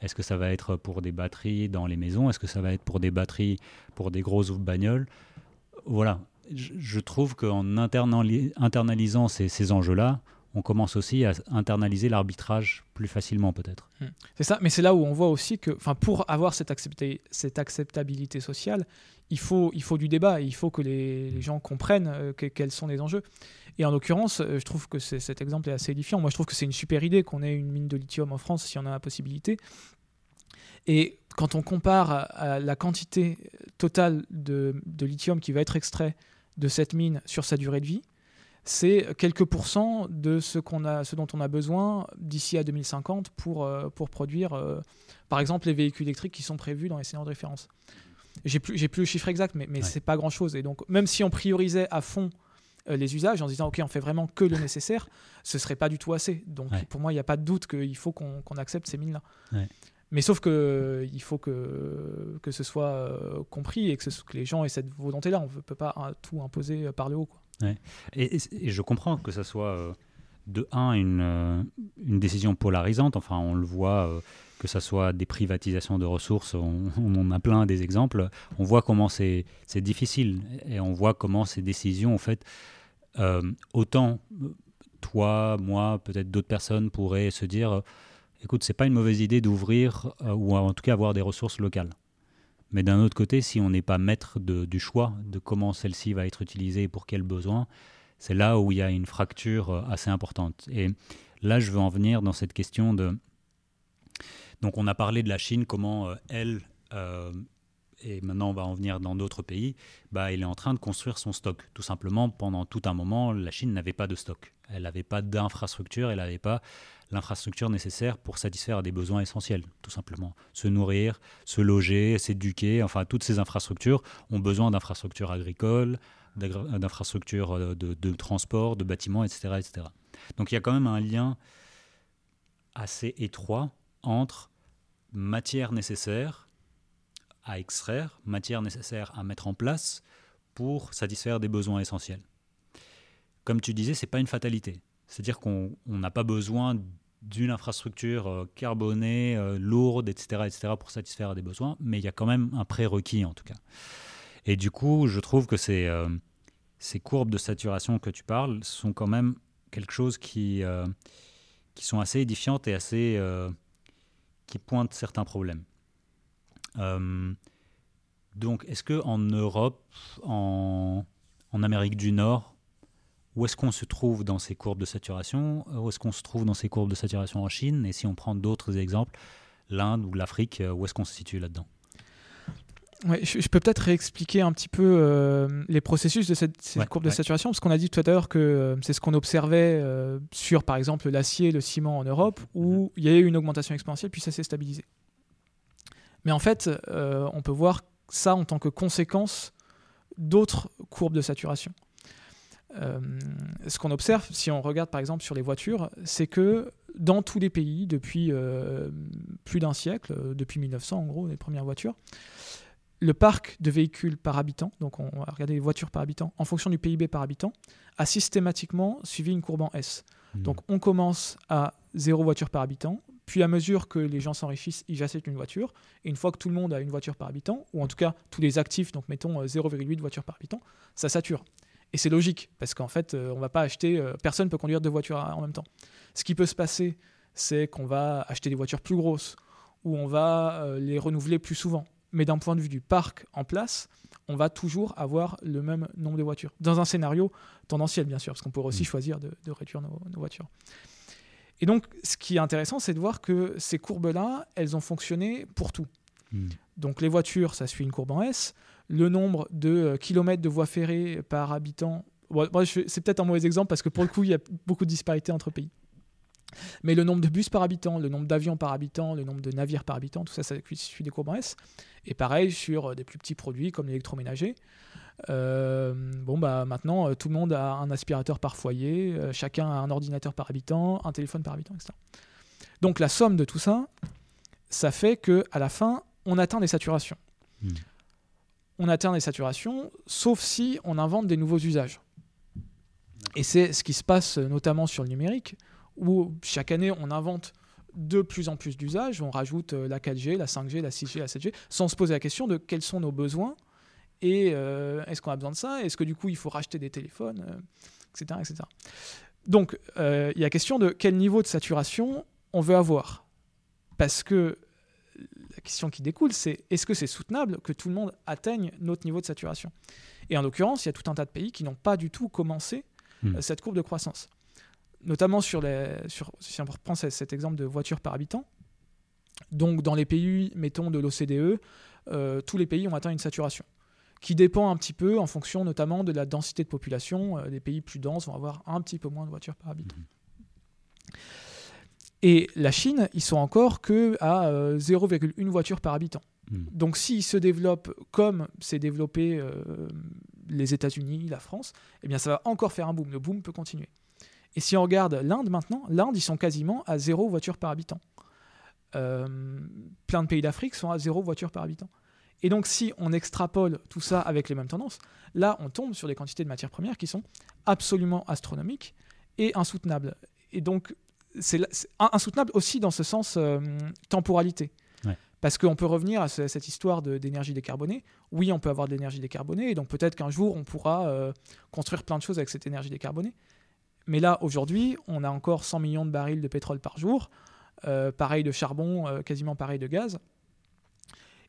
Est-ce que ça va être pour des batteries dans les maisons? Est-ce que ça va être pour des batteries pour des grosses bagnoles? Voilà. Je, trouve qu'en internalisant ces, enjeux-là, on commence aussi à internaliser l'arbitrage plus facilement peut-être. Mmh. C'est ça, mais c'est là où on voit aussi que pour avoir cette, acceptabilité sociale, il faut, il faut du débat, il faut que les, gens comprennent euh, quels sont les enjeux. Et en l'occurrence, euh, je trouve que cet exemple est assez édifiant. Moi, je trouve que c'est une super idée qu'on ait une mine de lithium en France si on a la possibilité. Et quand on compare à la quantité totale de, lithium qui va être extrait de cette mine sur sa durée de vie, c'est quelques pourcents de ce, qu'on a, ce dont on a besoin d'ici à 2050 pour, euh, pour produire, euh, par exemple, les véhicules électriques qui sont prévus dans les scénarios de référence. J'ai plus, j'ai plus le chiffre exact, mais, mais c'est pas grand-chose. Et donc, même si on priorisait à fond euh, les usages en disant ok on fait vraiment que le nécessaire, ce serait pas du tout assez. Donc pour moi il n'y a pas de doute qu'il faut qu'on accepte ces mines là. Mais sauf que il faut que, que ce soit compris et que, ce, que, les gens aient cette volonté là. On ne peut pas tout imposer par le haut. Quoi. Et, je comprends que ça soit euh, de un une, euh, une, décision polarisante. Enfin, on le voit, euh, que ce soit des privatisations de ressources, on, [LAUGHS] on, en a plein des exemples. On voit comment c'est difficile et on voit comment ces décisions, en fait, autant toi, moi, peut-être d'autres personnes pourraient se dire écoute, c'est pas une mauvaise idée d'ouvrir ou en tout cas avoir des ressources locales. Mais d'un autre côté, si on n'est pas maître du choix de comment celle-ci va être utilisée et pour quels besoins, c'est là où il y a une fracture euh, assez importante. Et là, je veux en venir dans cette question de... Donc on a parlé de la Chine, comment euh, elle, euh, et maintenant on va en venir dans d'autres pays, bah, elle est en train de construire son stock. Tout simplement, pendant tout un moment, la Chine n'avait pas de stock. Elle n'avait pas d'infrastructure, elle n'avait pas l'infrastructure nécessaire pour satisfaire des besoins essentiels, tout simplement. Se nourrir, se loger, s'éduquer, enfin toutes ces infrastructures ont besoin d'infrastructures agricoles, d'infrastructures euh, de, transport, de bâtiments, etc., etc. Donc il y a quand même un lien assez étroit entre matière nécessaire à extraire, matière nécessaire à mettre en place pour satisfaire des besoins essentiels. Comme tu disais, ce n'est pas une fatalité. C'est-à-dire qu'on n'a pas besoin d'une infrastructure euh, carbonée, euh, lourde, etc., etc., pour satisfaire des besoins, mais il y a quand même un prérequis en tout cas. Et du coup, je trouve que ces, euh, courbes de saturation que tu parles sont quand même quelque chose qui, qui sont assez édifiantes et assez qui pointent certains problèmes. donc, est-ce que en Europe, en Amérique du Nord, où est-ce qu'on se trouve dans ces courbes de saturation? Où est-ce qu'on se trouve dans ces courbes de saturation en Chine? Et si on prend d'autres exemples, l'Inde ou l'Afrique, euh, où est-ce qu'on se situe là-dedans? Ouais, je, peux peut-être réexpliquer un petit peu euh, les processus de cette, cette courbe de saturation, parce qu'on a dit tout à l'heure que euh, c'est ce qu'on observait sur, par exemple, l'acier, le ciment en Europe, où mhm. il y a eu une augmentation exponentielle, puis ça s'est stabilisé. Mais en fait, on peut voir ça en tant que conséquence d'autres courbes de saturation. Euh, ce qu'on observe, si on regarde par exemple sur les voitures, c'est que dans tous les pays, depuis euh, plus d'un siècle, euh, depuis 1900 en gros, les premières voitures, le parc de véhicules par habitant, donc on va regarder les voitures par habitant, en fonction du PIB par habitant, a systématiquement suivi une courbe en S. Hmm. Donc on commence à zéro voiture par habitant, puis à mesure que les gens s'enrichissent, ils achètent une voiture, et une fois que tout le monde a une voiture par habitant, ou en tout cas tous les actifs, donc mettons 0,8 voitures par habitant, ça sature. Et c'est logique, parce qu'en fait, euh, on va pas acheter, euh, personne ne peut conduire deux voitures en même temps. Ce qui peut se passer, c'est qu'on va acheter des voitures plus grosses, ou on va euh, les renouveler plus souvent. Mais d'un point de vue du parc en place, on va toujours avoir le même nombre de voitures. Dans un scénario tendanciel, bien sûr, parce qu'on pourrait aussi mmh. choisir de, réduire nos, voitures. Et donc, ce qui est intéressant, c'est de voir que ces courbes-là, elles ont fonctionné pour tout. Mmh. Donc, les voitures, ça suit une courbe en S le nombre de euh, kilomètres de voies ferrées par habitant. c'est peut-être un mauvais exemple parce que pour le coup, il y a beaucoup de disparités entre pays. Mais le nombre de bus par habitant, le nombre d'avions par habitant, le nombre de navires par habitant, tout ça, ça suit des courbes en S. Et pareil sur euh, des plus petits produits comme l'électroménager. Euh, bon, bah maintenant, tout le monde a un aspirateur par foyer, chacun a un ordinateur par habitant, un téléphone par habitant, etc. Donc la somme de tout ça, ça fait que à la fin, on atteint des saturations. Hmm on atteint des saturations, sauf si on invente des nouveaux usages. Et c'est ce qui se passe notamment sur le numérique, où chaque année on invente de plus en plus d'usages, on rajoute euh, la 4G, la 5G, la 6G, la 7G, sans se poser la question de quels sont nos besoins et euh, est-ce qu'on a besoin de ça, est-ce que du coup il faut racheter des téléphones, etc., euh, etc. Donc il y a question de quel niveau de saturation on veut avoir. Parce que question qui découle, c'est est-ce que c'est soutenable que tout le monde atteigne notre niveau de saturation? Et en l'occurrence, il y a tout un tas de pays qui n'ont pas du tout commencé hmm. euh, cette courbe de croissance. Notamment sur les, sur, si on reprend cet exemple de voitures par habitant, donc dans les pays, mettons, de l'OCDE, euh, tous les pays ont atteint une saturation qui dépend un petit peu en fonction notamment de la densité de population. Euh, les pays plus denses vont avoir un petit peu moins de voitures par habitant. Hmm. Et la Chine, ils sont encore que à 0,1 euh, voiture par habitant. Hmm. Donc s'ils se développent comme s'est développé euh, les États-Unis, la France, eh bien ça va encore faire un boom. Le boom peut continuer. Et si on regarde l'Inde maintenant, l'Inde, ils sont quasiment à 0 voiture par habitant. Euh, plein de pays d'Afrique sont à 0 voiture par habitant. Et donc, si on extrapole tout ça avec les mêmes tendances, là, on tombe sur des quantités de matières premières qui sont absolument astronomiques et insoutenables. Et donc, c'est insoutenable aussi dans ce sens euh, temporalité. Parce qu'on peut revenir à cette histoire d'énergie décarbonée. Oui, on peut avoir de l'énergie décarbonée, et donc peut-être qu'un jour, on pourra euh, construire plein de choses avec cette énergie décarbonée. Mais là, aujourd'hui, on a encore 100 millions de barils de pétrole par jour, euh, pareil de charbon, quasiment pareil de gaz.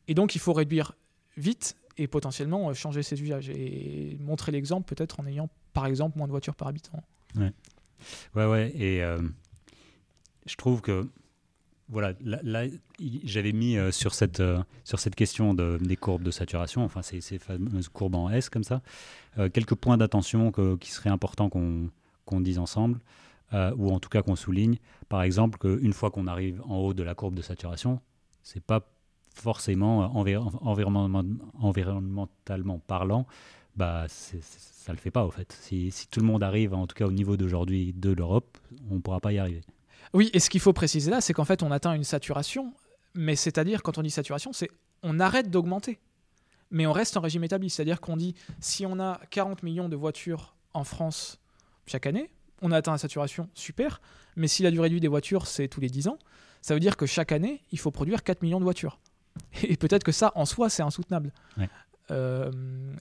Et donc, il faut réduire vite et potentiellement changer ses usages et montrer l'exemple peut-être en ayant, par exemple, moins de voitures par habitant. Ouais, ouais, ouais. Et je trouve que voilà, là, j'avais mis euh, sur, cette, euh, sur cette question de, des courbes de saturation, enfin ces, fameuses courbes en S comme ça, euh, quelques points d'attention qui seraient importants qu'on dise ensemble, ou en tout cas qu'on souligne. Par exemple, qu'une fois qu'on arrive en haut de la courbe de saturation, c'est pas forcément environnementalement parlant, bah, ça le fait pas au fait. Si, tout le monde arrive, en tout cas au niveau d'aujourd'hui de l'Europe, on ne pourra pas y arriver. Oui, et ce qu'il faut préciser là, c'est qu'en fait, on atteint une saturation, mais c'est-à-dire, quand on dit saturation, c'est on arrête d'augmenter, mais on reste en régime établi. C'est-à-dire qu'on dit, si on a 40 millions de voitures en France chaque année, on a atteint la saturation, super, mais si la durée de vie des voitures, c'est tous les 10 ans, ça veut dire que chaque année, il faut produire 4 millions de voitures. Et peut-être que ça, en soi, c'est insoutenable. Euh,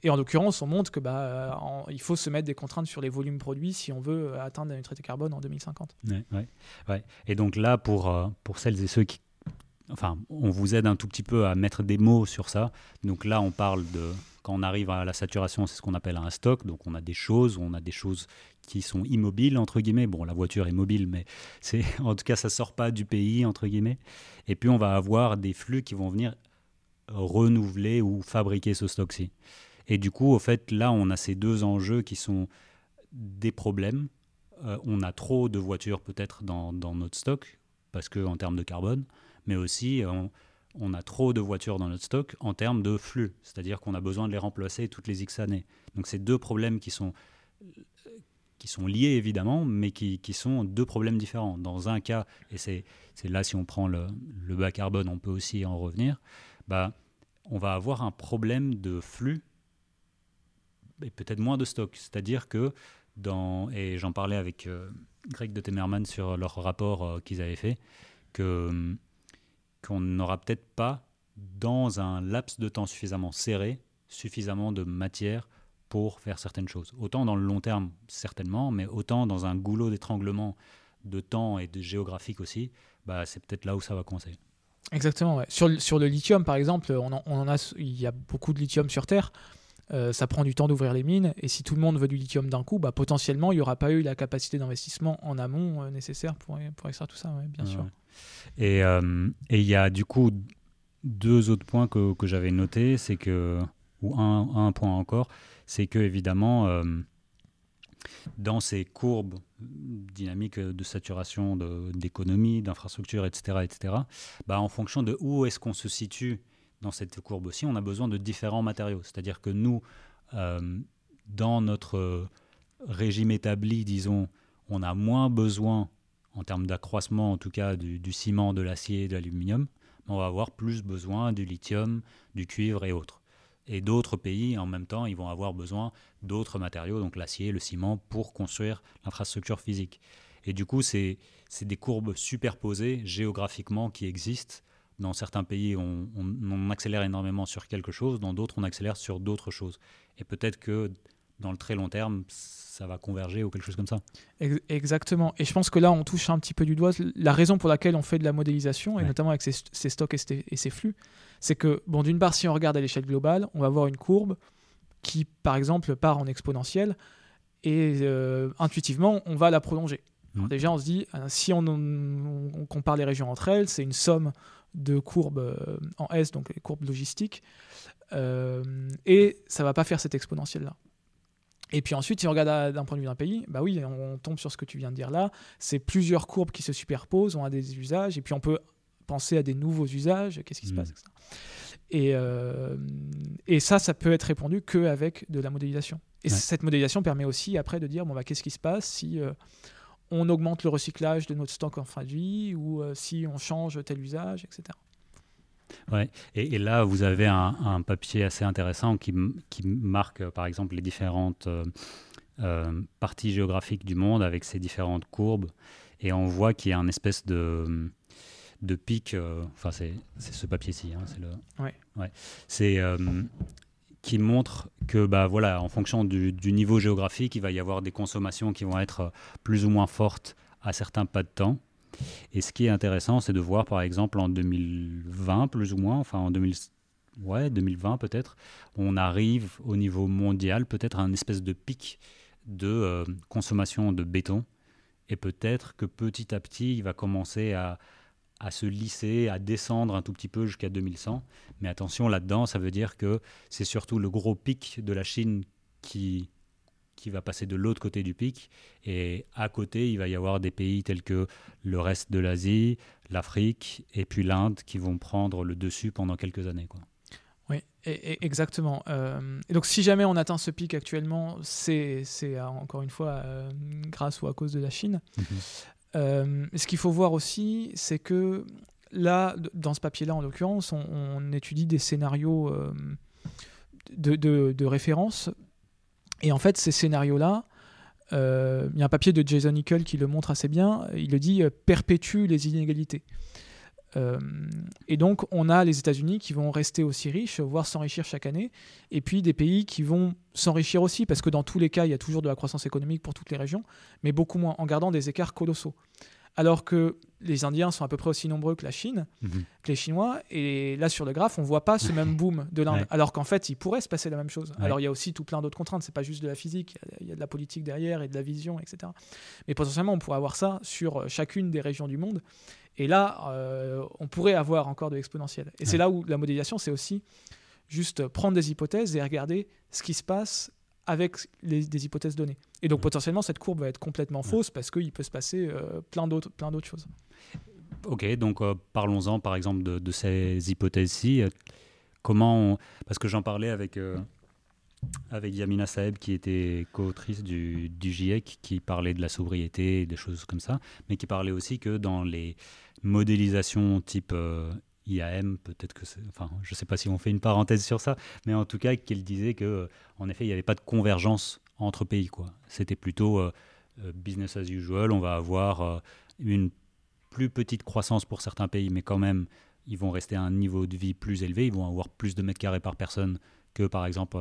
et en l'occurrence, on montre que bah, il faut se mettre des contraintes sur les volumes produits si on veut atteindre la neutralité carbone en 2050. Ouais, ouais, Et donc là, pour, euh, pour celles et ceux qui... Enfin, on vous aide un tout petit peu à mettre des mots sur ça. Donc là, on parle de... Quand on arrive à la saturation, c'est ce qu'on appelle un stock. Donc on a des choses, on a des choses qui sont immobiles, entre guillemets. Bon, la voiture est mobile, mais c'est [LAUGHS] en tout cas, ça sort pas du pays, entre guillemets. Et puis on va avoir des flux qui vont venir renouveler ou fabriquer ce stock-ci. Et du coup, au fait, là, on a ces deux enjeux qui sont des problèmes. Euh, on a trop de voitures peut-être dans, notre stock, parce que en termes de carbone, mais aussi on, a trop de voitures dans notre stock en termes de flux, c'est-à-dire qu'on a besoin de les remplacer toutes les X années. Donc c'est deux problèmes qui sont, qui sont liés évidemment, mais qui, qui sont deux problèmes différents. Dans un cas, et c'est là si on prend le, le bas carbone, on peut aussi en revenir, bah, on va avoir un problème de flux et peut-être moins de stock. C'est-à-dire que et j'en parlais avec euh, Greg de Temerman sur leur rapport euh, qu'ils avaient fait, que, qu'on n'aura peut-être pas, dans un laps de temps suffisamment serré, suffisamment de matière pour faire certaines choses. Autant dans le long terme, certainement, mais autant dans un goulot d'étranglement de temps et de géographique aussi, bah, c'est peut-être là où ça va coincer. Exactement. Sur, sur, le lithium, par exemple, on en, a, il y a beaucoup de lithium sur Terre. Euh, ça prend du temps d'ouvrir les mines. Et si tout le monde veut du lithium d'un coup, bah, potentiellement, il n'y aura pas eu la capacité d'investissement en amont euh, nécessaire pour, pour extraire tout ça, bien sûr. Euh, et il y a du coup deux autres points que, que j'avais notés. C'est que, ou un, un, point encore, c'est que évidemment dans ces courbes dynamiques de saturation d'économie, d'infrastructure, etc., etc., bah, en fonction de où est-ce qu'on se situe dans cette courbe aussi, on a besoin de différents matériaux. C'est-à-dire que nous, euh, dans notre régime établi, disons, on a moins besoin, en termes d'accroissement en tout cas, du, du ciment, de l'acier, de l'aluminium, mais on va avoir plus besoin du lithium, du cuivre et autres. Et d'autres pays, en même temps, ils vont avoir besoin d'autres matériaux, donc l'acier, le ciment, pour construire l'infrastructure physique. Et du coup, c'est des courbes superposées géographiquement qui existent. Dans certains pays, on, on, accélère énormément sur quelque chose, dans d'autres, on accélère sur d'autres choses. Et peut-être que dans le très long terme, ça va converger ou quelque chose comme ça. Exactement. Et je pense que là, on touche un petit peu du doigt la raison pour laquelle on fait de la modélisation, et notamment avec ces, stocks et ces, flux, c'est que, bon, d'une part, si on regarde à l'échelle globale, on va avoir une courbe qui, par exemple, part en exponentielle, et euh, intuitivement, on va la prolonger. Mmh. déjà, on se dit, euh, si on, compare les régions entre elles, c'est une somme de courbes euh, en S, donc les courbes logistiques, et ça va pas faire cette exponentielle-là. Et puis ensuite, si on regarde d'un point de vue d'un pays, bah oui, on tombe sur ce que tu viens de dire là. C'est plusieurs courbes qui se superposent, on a des usages, et puis on peut penser à des nouveaux usages. Qu'est-ce qui se passe mm. ça? Et, euh, et ça, ça peut être répondu qu'avec de la modélisation. Et cette modélisation permet aussi après de dire bon, bah, qu'est-ce qui se passe si euh, on augmente le recyclage de notre stock en fin de vie ou euh, si on change tel usage, etc. Ouais. Et, là, vous avez un, papier assez intéressant qui, qui, marque, par exemple, les différentes parties géographiques du monde avec ces différentes courbes. Et on voit qu'il y a un espèce de de pic. Euh, enfin, c'est ce papier-ci. Hein, c'est le. Ouais. C'est euh, qui montre que, bah voilà, en fonction du, niveau géographique, il va y avoir des consommations qui vont être plus ou moins fortes à certains pas de temps. Et ce qui est intéressant, c'est de voir, par exemple, en 2020, plus ou moins, enfin en 2000, ouais, 2020 peut-être, on arrive au niveau mondial, peut-être à un espèce de pic de euh, consommation de béton. Et peut-être que petit à petit, il va commencer à, à se lisser, à descendre un tout petit peu jusqu'à 2100. Mais attention, là-dedans, ça veut dire que c'est surtout le gros pic de la Chine qui, qui va passer de l'autre côté du pic. Et à côté, il va y avoir des pays tels que le reste de l'Asie, l'Afrique et puis l'Inde qui vont prendre le dessus pendant quelques années. Quoi. Oui, et, exactement. Euh, et donc si jamais on atteint ce pic actuellement, c'est encore une fois euh, grâce ou à cause de la Chine. Mhm. Euh, ce qu'il faut voir aussi, c'est que là, dans ce papier-là, en l'occurrence, on, étudie des scénarios euh, de, référence. Et en fait, ces scénarios-là, euh, il y a un papier de Jason Nickel qui le montre assez bien. Il le dit perpétue les inégalités. Euh, et donc, on a les États-Unis qui vont rester aussi riches, voire s'enrichir chaque année, et puis des pays qui vont s'enrichir aussi, parce que dans tous les cas, il y a toujours de la croissance économique pour toutes les régions, mais beaucoup moins, en gardant des écarts colossaux. Alors que les Indiens sont à peu près aussi nombreux que la Chine, mhm. que les Chinois, et là sur le graphe, on voit pas ce même [LAUGHS] boom de l'Inde, alors qu'en fait, il pourrait se passer la même chose. Alors il y a aussi tout plein d'autres contraintes, c'est pas juste de la physique, il y a de la politique derrière et de la vision, etc. Mais potentiellement, on pourrait avoir ça sur chacune des régions du monde. Et là, euh, on pourrait avoir encore de l'exponentiel. Et c'est là où la modélisation, c'est aussi juste prendre des hypothèses et regarder ce qui se passe avec les, des hypothèses données. Et donc potentiellement, cette courbe va être complètement fausse parce qu'il peut se passer euh, plein d'autres choses. Ok, donc euh, parlons-en par exemple de, ces hypothèses-ci. Comment, parce que j'en parlais avec avec Yamina Saeb, qui était co-autrice du, du, GIEC, qui parlait de la sobriété et des choses comme ça, mais qui parlait aussi que dans les modélisations type euh, IAM, peut-être que c'est. Enfin, je ne sais pas si on fait une parenthèse sur ça, mais en tout cas, qu'elle disait que, euh, en effet, il n'y avait pas de convergence entre pays. quoi. C'était plutôt euh, business as usual. On va avoir une plus petite croissance pour certains pays, mais quand même, ils vont rester à un niveau de vie plus élevé. Ils vont avoir plus de mètres carrés par personne que, par exemple,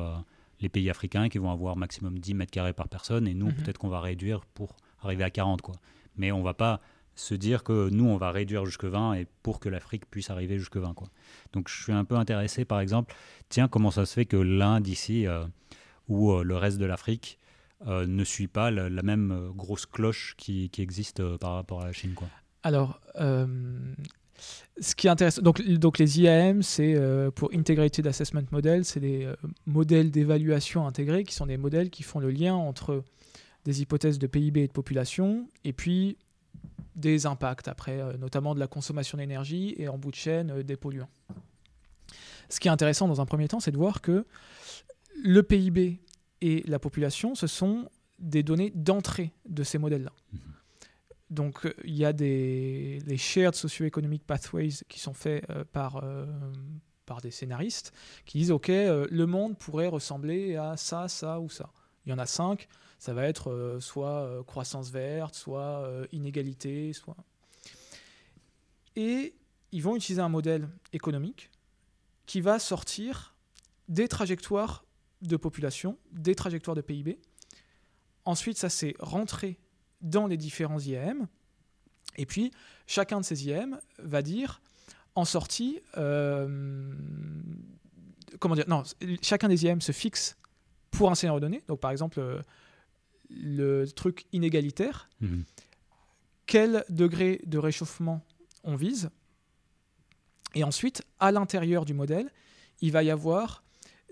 les pays africains qui vont avoir maximum 10 mètres carrés par personne, et nous, mhm. peut-être qu'on va réduire pour arriver à 40. Quoi. Mais on va pas se dire que nous, on va réduire jusque 20 et pour que l'Afrique puisse arriver jusque 20. Quoi. Donc je suis un peu intéressé, par exemple, tiens, comment ça se fait que l'Inde ici euh, ou euh, le reste de l'Afrique euh, ne suit pas la, même grosse cloche qui, existe par rapport à la Chine quoi? Alors, ce qui est intéressant, donc, donc les IAM, c'est pour Integrated Assessment Model, c'est des modèles d'évaluation intégrés qui sont des modèles qui font le lien entre des hypothèses de PIB et de population et puis des impacts après, euh, notamment de la consommation d'énergie et en bout de chaîne des polluants. Ce qui est intéressant dans un premier temps, c'est de voir que le PIB et la population, ce sont des données d'entrée de ces modèles-là. Mmh donc, euh, il y a des les shared socio-economic pathways qui sont faits euh, par, euh, par des scénaristes qui disent OK, le monde pourrait ressembler à ça, ça ou ça. Il y en a cinq. Ça va être soit croissance verte, soit inégalité, soit. Et ils vont utiliser un modèle économique qui va sortir des trajectoires de population, des trajectoires de PIB. Ensuite, ça c'est rentré dans les différents IAM. Et puis, chacun de ces IAM va dire en sortie, euh, comment dire, non, chacun des IAM se fixe pour un scénario donné. Donc, par exemple, euh, le truc inégalitaire, mhm. quel degré de réchauffement on vise. Et ensuite, à l'intérieur du modèle, il va y avoir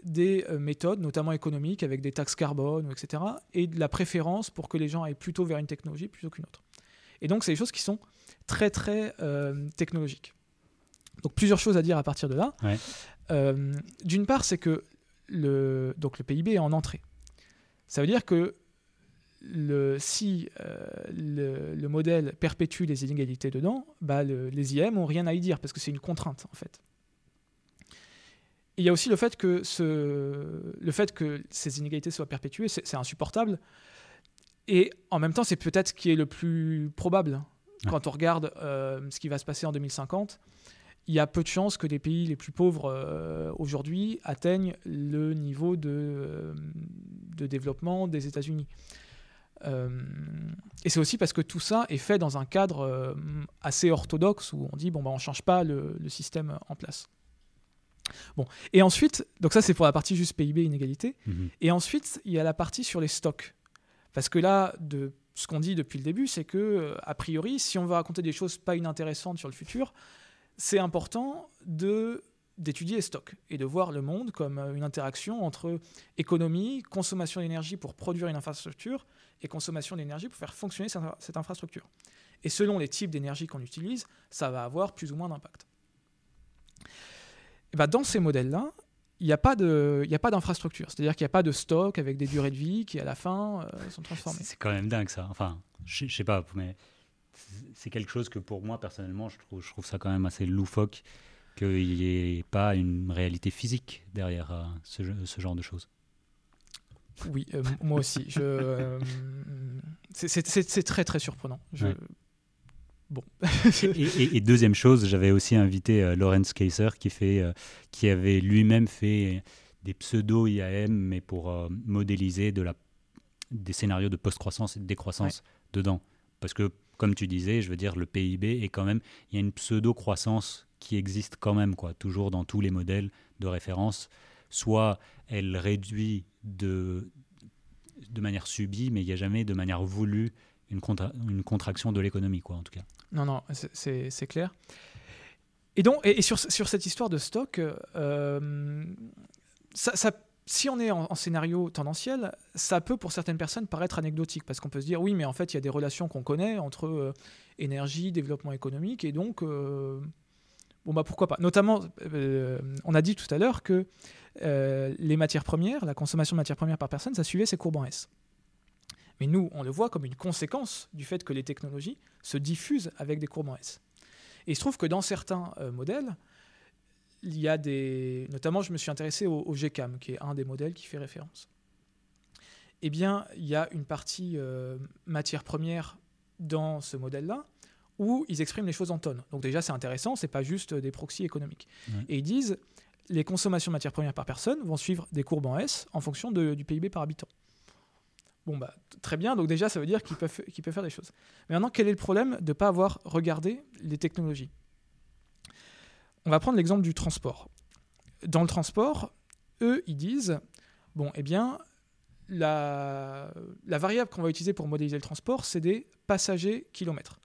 des euh, méthodes, notamment économiques, avec des taxes carbone, etc., et de la préférence pour que les gens aillent plutôt vers une technologie plutôt qu'une autre. Et donc, c'est des choses qui sont très, très euh, technologiques. Donc, plusieurs choses à dire à partir de là. Euh, d'une part, c'est que le, donc le PIB est en entrée. Ça veut dire que le, si le, modèle perpétue les inégalités dedans, bah les IM n'ont rien à y dire parce que c'est une contrainte en fait. il y a aussi le fait que, ce, le fait que ces inégalités soient perpétuées, c'est insupportable. Et en même temps, c'est peut-être ce qui est le plus probable. Quand on regarde euh, ce qui va se passer en 2050, il y a peu de chances que les pays les plus pauvres euh, aujourd'hui atteignent le niveau de, euh, de développement des États-Unis. Et c'est aussi parce que tout ça est fait dans un cadre assez orthodoxe où on dit bon bah on change pas le, système en place. Bon et ensuite donc ça c'est pour la partie juste PIB inégalité mhm. et ensuite il y a la partie sur les stocks parce que là de ce qu'on dit depuis le début, c'est que, euh, a priori, si on veut raconter des choses pas inintéressantes sur le futur, c'est important de d'étudier les stocks et de voir le monde comme euh, une interaction entre économie, consommation d'énergie pour produire une infrastructure et consommation d'énergie pour faire fonctionner cette infrastructure. Et selon les types d'énergie qu'on utilise, ça va avoir plus ou moins d'impact. Ben dans ces modèles-là, il n'y a pas d'infrastructure. C'est-à-dire qu'il n'y a pas de stock avec des durées de vie qui, à la fin, euh, sont transformées. C'est quand même dingue, ça. Enfin, je sais pas, mais c'est quelque chose que pour moi, personnellement, je trouve, ça quand même assez loufoque qu'il n'y ait pas une réalité physique derrière euh, ce, genre de choses. Oui, euh, moi aussi. Je, [LAUGHS] c'est très, très surprenant. Je, Bon. et, deuxième chose, j'avais aussi invité euh, Lawrence Kaiser qui, fait, euh, qui avait lui-même fait des pseudo-IAM, mais pour euh, modéliser de la, des scénarios de post-croissance et de décroissance dedans. Parce que, comme tu disais, je veux dire, le PIB est quand même, il y a une pseudo-croissance qui existe quand même, quoi, toujours dans tous les modèles de référence. Soit elle réduit de, de manière subie, mais il n'y a jamais de manière voulue une, une contraction de l'économie, quoi, en tout cas. Non, non, c'est clair. Et donc, et, sur, sur, cette histoire de stock, euh, ça, si on est en, scénario tendanciel, ça peut pour certaines personnes paraître anecdotique, parce qu'on peut se dire, oui, mais en fait, il y a des relations qu'on connaît entre euh, énergie, développement économique, et donc, euh, bon, bah pourquoi pas. Notamment, on a dit tout à l'heure que les matières premières, la consommation de matières premières par personne, ça suivait ces courbes en S. Mais nous, on le voit comme une conséquence du fait que les technologies se diffusent avec des courbes en S. Et il se trouve que dans certains euh, modèles, il y a des. Notamment, je me suis intéressé au, GCAM, qui est un des modèles qui fait référence. Eh bien, il y a une partie euh, matière première dans ce modèle-là où ils expriment les choses en tonnes. Donc déjà, c'est intéressant, c'est pas juste des proxys économiques. Et ils disent les consommations de matières premières par personne vont suivre des courbes en S en fonction du PIB par habitant. Bon, bah, très bien, donc déjà, ça veut dire qu'ils peuvent, peuvent faire des choses. Mais maintenant, quel est le problème de ne pas avoir regardé les technologies? On va prendre l'exemple du transport. Dans le transport, eux, ils disent, bon, eh bien, la, la variable qu'on va utiliser pour modéliser le transport, c'est des passagers kilomètres.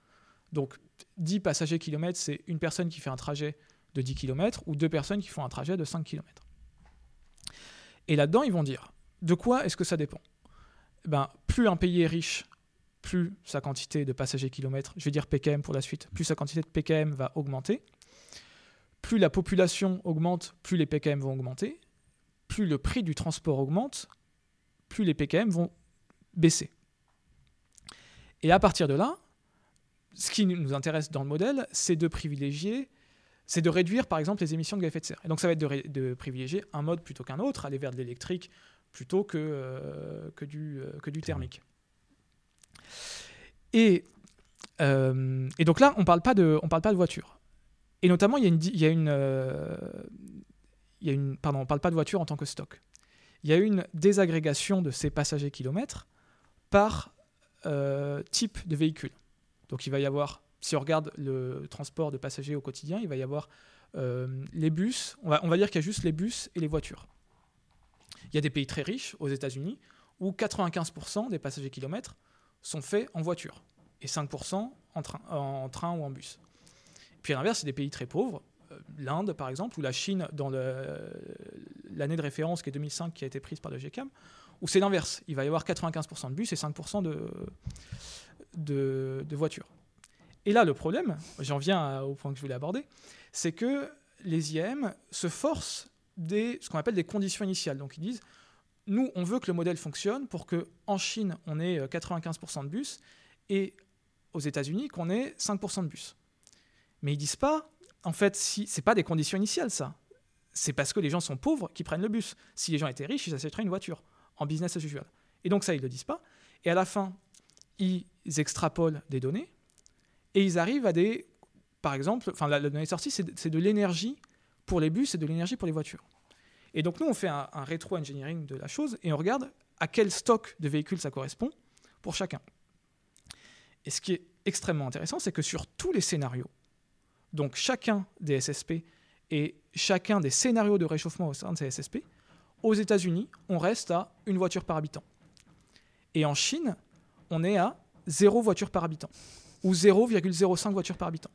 Donc, 10 passagers kilomètres, c'est une personne qui fait un trajet de 10 km ou deux personnes qui font un trajet de 5 km. Et là-dedans, ils vont dire, de quoi est-ce que ça dépend? Ben, plus un pays est riche, plus sa quantité de passagers kilomètres, je vais dire PKM pour la suite, plus sa quantité de PKM va augmenter. Plus la population augmente, plus les PKM vont augmenter. Plus le prix du transport augmente, plus les PKM vont baisser. Et à partir de là, ce qui nous intéresse dans le modèle, c'est de privilégier, c'est de réduire par exemple les émissions de gaz à effet de serre. Et donc ça va être de, privilégier un mode plutôt qu'un autre, aller vers de l'électrique plutôt que, euh, que, du, euh, que du thermique. Et, euh, donc là, on ne parle, pas de, on parle pas de voiture. Et notamment, on ne parle pas de voiture en tant que stock. Il y a une désagrégation de ces passagers kilomètres par type de véhicule. Donc il va y avoir, si on regarde le transport de passagers au quotidien, il va y avoir les bus, on va, on va dire qu'il y a juste les bus et les voitures. Il y a des pays très riches, aux États-Unis, où 95% des passagers kilomètres sont faits en voiture et 5% en train, en train ou en bus. Puis à l'inverse, a des pays très pauvres, euh, l'Inde par exemple, ou la Chine dans l'année de référence qui est 2005 qui a été prise par le GCAM, où c'est l'inverse. Il va y avoir 95% de bus et 5% de, de, voitures. Et là, le problème, j'en viens au point que je voulais aborder, c'est que les IAM se forcent des, ce qu'on appelle des conditions initiales. Donc ils disent, nous, on veut que le modèle fonctionne pour que en Chine, on ait 95% euh, de bus et aux États-Unis, qu'on ait 5% de bus. Mais ils disent pas, en fait, si c'est pas des conditions initiales, ça. c'est parce que les gens sont pauvres qui prennent le bus. Si les gens étaient riches, ils achèteraient une voiture en business as usual. Et donc ça, ils ne le disent pas. Et à la fin, ils extrapolent des données et ils arrivent à des... Par exemple, enfin, la, donnée sortie, c'est de, l'énergie pour les bus et de l'énergie pour les voitures. Et donc nous, on fait un, un rétro-engineering de la chose et on regarde à quel stock de véhicules ça correspond pour chacun. Et ce qui est extrêmement intéressant, c'est que sur tous les scénarios, donc chacun des SSP et chacun des scénarios de réchauffement au sein de ces SSP, aux États-Unis, on reste à une voiture par habitant. Et en Chine, on est à zéro voiture par habitant ou 0,05 voitures par habitant.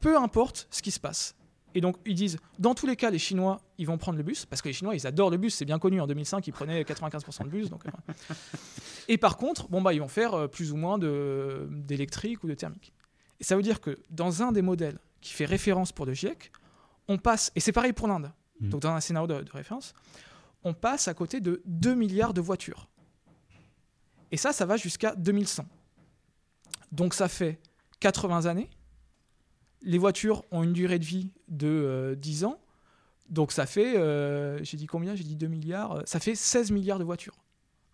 Peu importe ce qui se passe. Et donc, ils disent, dans tous les cas, les Chinois, ils vont prendre le bus, parce que les Chinois, ils adorent le bus, c'est bien connu. En 2005, ils prenaient 95% de bus. Donc, euh, Et par contre, bon, bah, ils vont faire euh, plus ou moins d'électrique ou de thermique. Et ça veut dire que dans un des modèles qui fait référence pour le GIEC, on passe, et c'est pareil pour l'Inde, mmh. donc dans un scénario de, de, référence, on passe à côté de 2 milliards de voitures. Et ça, ça va jusqu'à 2100. Donc ça fait 80 années les voitures ont une durée de vie de 10 euh, ans. Donc ça fait, euh, j'ai dit combien? J'ai dit 2 milliards. Euh, ça fait 16 milliards de voitures.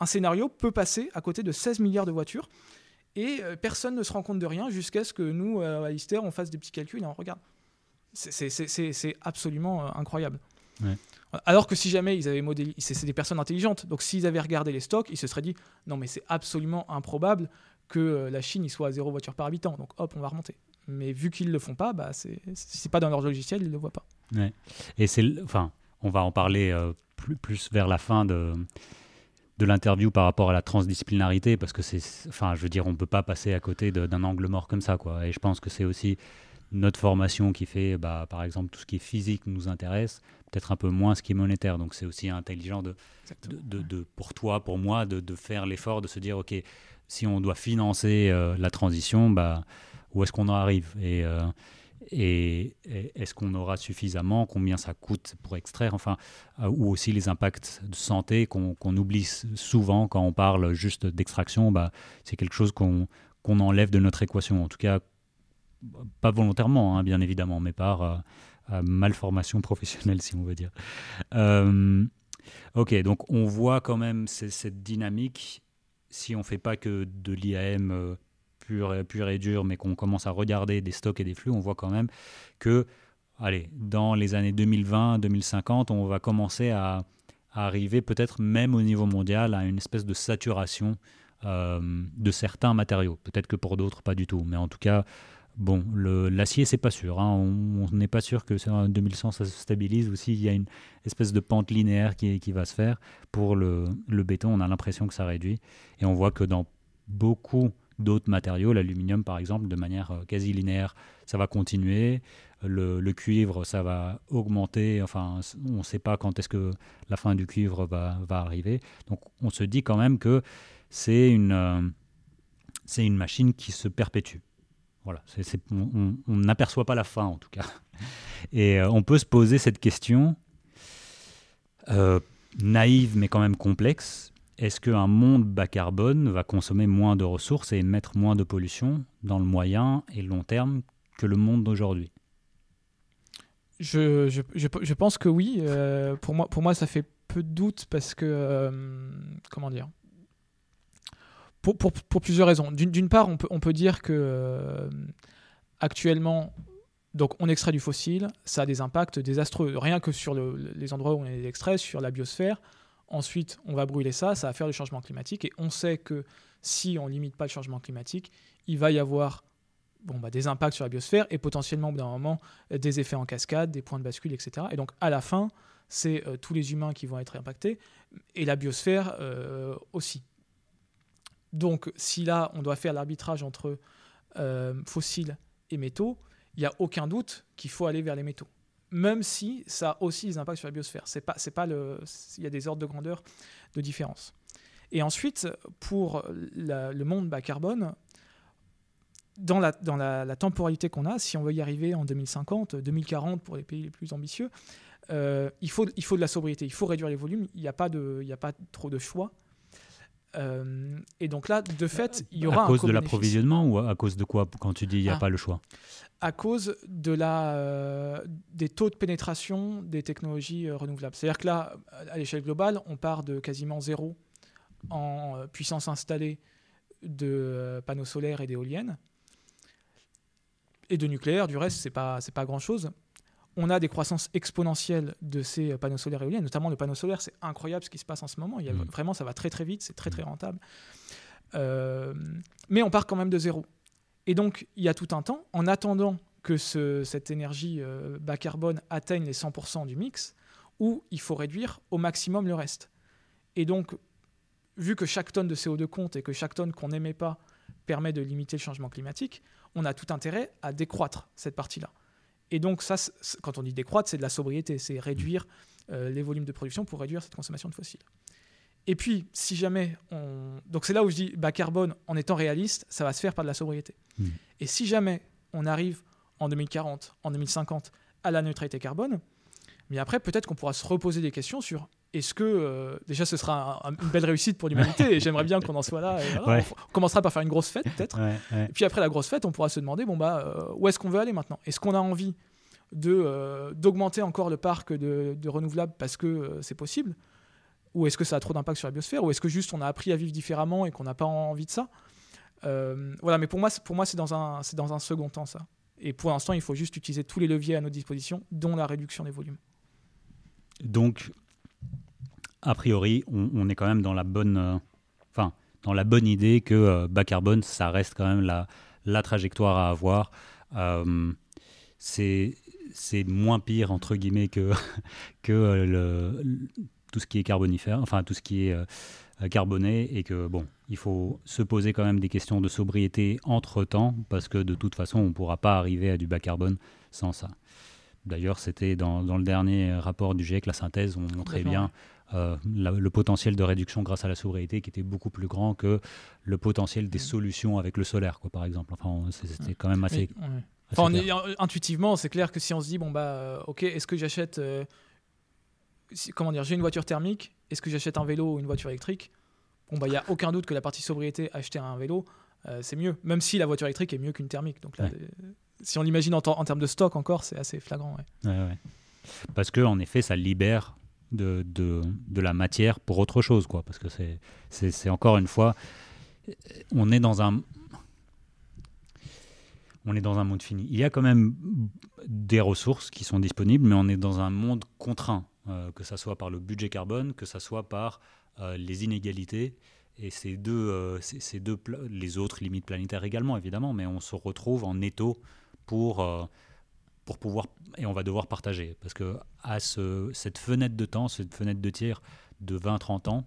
Un scénario peut passer à côté de 16 milliards de voitures et personne ne se rend compte de rien jusqu'à ce que nous, à Lister, on fasse des petits calculs et on regarde. C'est absolument incroyable. Alors que si jamais ils avaient modélisé, c'est des personnes intelligentes, donc s'ils avaient regardé les stocks, ils se seraient dit non mais c'est absolument improbable que la Chine y soit à zéro voiture par habitant, donc hop on va remonter. Mais vu qu'ils ne le font pas, bah c'est, c'est pas dans leur logiciel, ils ne le voient pas. Et c'est, enfin, on va en parler euh, plus, plus vers la fin de, de l'interview par rapport à la transdisciplinarité, parce que c'est, enfin, je veux dire, on ne peut pas passer à côté d'un angle mort comme ça, quoi. Et je pense que c'est aussi notre formation qui fait, bah, par exemple, tout ce qui est physique nous intéresse, peut-être un peu moins ce qui est monétaire. Donc c'est aussi intelligent de, de, de, pour toi, pour moi, de, faire l'effort de se dire, OK, si on doit financer euh, la transition, bah, où est-ce qu'on en arrive? Euh, et, et, est-ce qu'on aura suffisamment, combien ça coûte pour extraire, enfin, euh, ou aussi les impacts de santé qu'on oublie souvent quand on parle juste d'extraction, bah, c'est quelque chose qu'on enlève de notre équation, en tout cas pas volontairement, hein, bien évidemment, mais par euh, malformation professionnelle, si on veut dire. ok, donc on voit quand même cette dynamique si on ne fait pas que de l'IAM pur, et dur, mais qu'on commence à regarder des stocks et des flux, on voit quand même que, allez, dans les années 2020-2050, on va commencer à, arriver peut-être même au niveau mondial à une espèce de saturation euh, de certains matériaux. Peut-être que pour d'autres, pas du tout. Mais en tout cas, bon, l'acier, c'est pas sûr. Hein. On n'est pas sûr que en 2100, ça se stabilise ou s'il y a une espèce de pente linéaire qui, qui va se faire. Pour le, le béton, on a l'impression que ça réduit. Et on voit que dans beaucoup d'autres matériaux, l'aluminium par exemple, de manière euh, quasi linéaire, ça va continuer. Le, cuivre, ça va augmenter. Enfin, on ne sait pas quand est-ce que la fin du cuivre va, va, arriver. Donc, on se dit quand même que c'est une, euh, c'est une machine qui se perpétue. Voilà, on n'aperçoit pas la fin en tout cas. Et euh, on peut se poser cette question naïve mais quand même complexe est-ce qu'un monde bas carbone va consommer moins de ressources et émettre moins de pollution dans le moyen et long terme que le monde d'aujourd'hui? Je, pense que oui. Euh, pour, moi, pour moi, ça fait peu de doute parce que. Euh, comment dire? Pour, plusieurs raisons. D'une part, on peut, dire que euh, actuellement, donc on extrait du fossile, ça a des impacts désastreux. Rien que sur les endroits où on est extrait, sur la biosphère, Ensuite, on va brûler ça, ça va faire du changement climatique. Et on sait que si on ne limite pas le changement climatique, il va y avoir bon, bah, des impacts sur la biosphère et potentiellement, au bout d'un moment, des effets en cascade, des points de bascule, etc. Et donc, à la fin, c'est euh, tous les humains qui vont être impactés et la biosphère euh, aussi. Donc, si là, on doit faire l'arbitrage entre euh, fossiles et métaux, il n'y a aucun doute qu'il faut aller vers les métaux même si ça a aussi des impacts sur la biosphère. C'est pas, c'est pas le, il y a des ordres de grandeur de différence. Et ensuite, pour le monde bas carbone, dans la, dans la, temporalité qu'on a, si on veut y arriver en 2050, 2040 pour les pays les plus ambitieux, euh, il, faut, il faut de la sobriété, il faut réduire les volumes, il n'y a, a pas trop de choix. Euh, et donc là, de fait, il y aura à cause un de l'approvisionnement ou à cause de quoi quand tu dis il n'y a Ah. pas le choix? À cause de la, euh, des taux de pénétration des technologies euh, renouvelables. C'est-à-dire que là, à l'échelle globale, on part de quasiment zéro en euh, puissance installée de euh, panneaux solaires et d'éoliennes. Et de nucléaire, du reste, c'est pas, pas grand-chose. On a des croissances exponentielles de ces euh, panneaux solaires et éoliennes, notamment le panneau solaire, c'est incroyable ce qui se passe en ce moment. Il y a, Mm. Vraiment, ça va très très vite, c'est très très rentable. Euh, mais on part quand même de zéro. Et donc, il y a tout un temps, en attendant que ce- cette énergie euh, bas carbone atteigne les 100% du mix, où il faut réduire au maximum le reste. Et donc, vu que chaque tonne de CO2 compte et que chaque tonne qu'on n'émet pas permet de limiter le changement climatique, on a tout intérêt à décroître cette partie-là. Et donc, ça, quand on dit décroître, c'est de la sobriété, c'est réduire euh, les volumes de production pour réduire cette consommation de fossiles. Et puis, si jamais on... Donc c'est là où je dis bas carbone, en étant réaliste, ça va se faire par de la sobriété. Mm. Et si jamais on arrive en 2040, en 2050 à la neutralité carbone, mais après peut-être qu'on pourra se reposer des questions sur est-ce que euh, déjà ce sera un- un- une belle réussite pour l'humanité et j'aimerais bien qu'on en soit là. et voilà. Ouais. on, commencera par faire une grosse fête peut-être. Ouais, ouais. Et puis après la grosse fête, on pourra se demander bon bah euh, où est-ce qu'on veut aller maintenant? Est-ce qu'on a envie de euh, d'augmenter encore le parc de, de renouvelables parce que c'est possible? Ou est-ce que ça a trop d'impact sur la biosphère? Ou est-ce que juste on a appris à vivre différemment et qu'on n'a pas envie de ça? Voilà, mais pour moi, c'est- pour moi c'est dans un c'est dans un second temps ça. Et pour l'instant, il faut juste utiliser tous les leviers à notre disposition, dont la réduction des volumes. Donc, a priori, on, on est quand même dans la bonne, euh, enfin, dans la bonne idée que euh, bas carbone, ça reste quand même la, la trajectoire à avoir. Euh, c'est c'est moins pire entre guillemets que [LAUGHS] que le, le- tout ce qui est carbonifère, enfin tout ce qui est euh, carboné et que bon, il faut se poser quand même des questions de sobriété entre temps parce que de toute façon, on ne pourra pas arriver à du bas carbone sans ça. D'ailleurs, c'était dans, dans le dernier rapport du GIEC, la synthèse, on montrait bien euh, la- le potentiel de réduction grâce à la sobriété qui était beaucoup plus grand que le potentiel des solutions avec le solaire, quoi, par exemple. Enfin, c'était quand même assez. Mais, ouais. assez Enfin, on clair. est- intuitivement, c'est clair que si on se dit, bon, bah, euh, ok, est-ce que j'achète. euh, si- comment dire J'ai une voiture thermique, est-ce que j'achète un vélo ou une voiture électrique? Bon, bah, il n'y a aucun doute que la partie sobriété, acheter un vélo, euh, c'est mieux. Même si la voiture électrique est mieux qu'une thermique. Donc là, Ouais. euh, si on l'imagine en, ter- en termes de stock encore, c'est assez flagrant. ouais. Parce que en effet, ça libère de, de, la matière pour autre chose, quoi. Parce que c'est, encore une fois, on est dans un, on est dans un monde fini. Il y a quand même des ressources qui sont disponibles, mais on est dans un monde contraint, euh, que ça soit par le budget carbone, que ça soit par euh, les inégalités. Et ces deux, euh, ces, ces deux les autres limites planétaires également, évidemment, mais on se retrouve en étau pour, pour pouvoir, et on va devoir partager. Parce que à ce, cette fenêtre de temps, cette fenêtre de tir de 20-30 ans,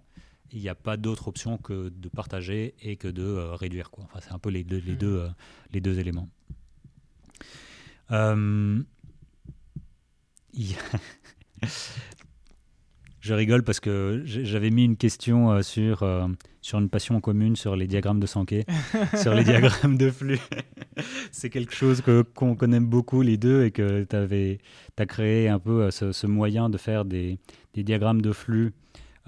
il n'y a pas d'autre option que de partager et que de euh, réduire. Quoi. Enfin, c'est un peu les deux, les Mhm. deux, euh, les deux éléments. Euh, [LAUGHS] Je rigole parce que j'avais mis une question sur, sur une passion commune sur les diagrammes de Sankey, sur les [LAUGHS] diagrammes de flux. [LAUGHS] C'est quelque chose que- qu'on connaît beaucoup les deux et que tu as créé un peu euh, ce, ce moyen de faire des, des diagrammes de flux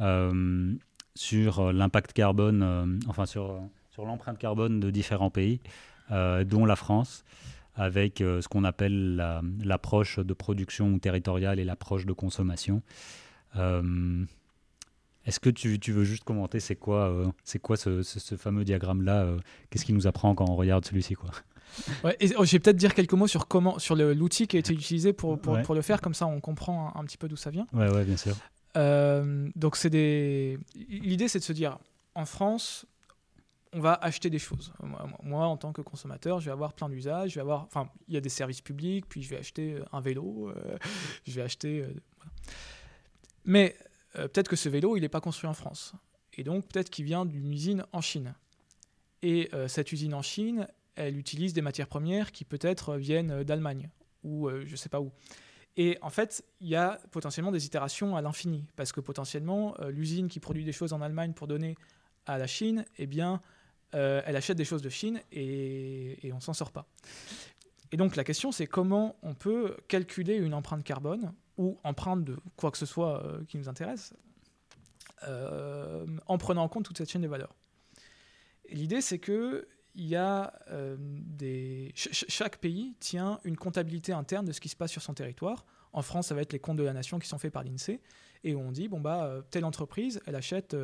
euh, sur euh, l'impact carbone, euh, enfin sur, sur l'empreinte carbone de différents pays, euh, dont la France, avec ce qu'on appelle la- l'approche de production territoriale et l'approche de consommation. Est-ce que tu, tu veux juste commenter c'est quoi, euh, c'est quoi ce, ce- ce fameux diagramme-là euh, Qu'est-ce qui nous apprend quand on regarde celui-ci quoi? [LAUGHS] Ouais, et, oh, je vais peut-être dire quelques mots sur comment, sur l'outil qui a été utilisé pour, pour, Ouais. pour le faire, comme ça on comprend un, un petit peu d'où ça vient. Ouais, bien sûr. Euh, donc c'est des. L'idée c'est de se dire, en France, on va acheter des choses. Moi, en tant que consommateur, je vais avoir plein d'usages. Je vais avoir, enfin, il y a des services publics, puis je vais acheter un vélo, [LAUGHS] je vais acheter. voilà. Mais euh, peut-être que ce vélo, il n'est pas construit en France, et donc peut-être qu'il vient d'une usine en Chine. Et euh, cette usine en Chine, elle utilise des matières premières qui peut-être viennent d'Allemagne ou euh, je sais pas où. Et en fait, il y a potentiellement des itérations à l'infini, parce que potentiellement, l'usine qui produit des choses en Allemagne pour donner à la Chine, eh bien, elle achète des choses de Chine et, et on s'en sort pas. Et donc la question, c'est comment on peut calculer une empreinte carbone ou empreinte de quoi que ce soit euh, qui nous intéresse en prenant en compte toute cette chaîne de valeur. L'idée, c'est que y a des... chaque pays tient une comptabilité interne de ce qui se passe sur son territoire. En France, ça va être les comptes de la nation qui sont faits par l'INSEE, et on dit, bon, bah, telle entreprise, elle achète,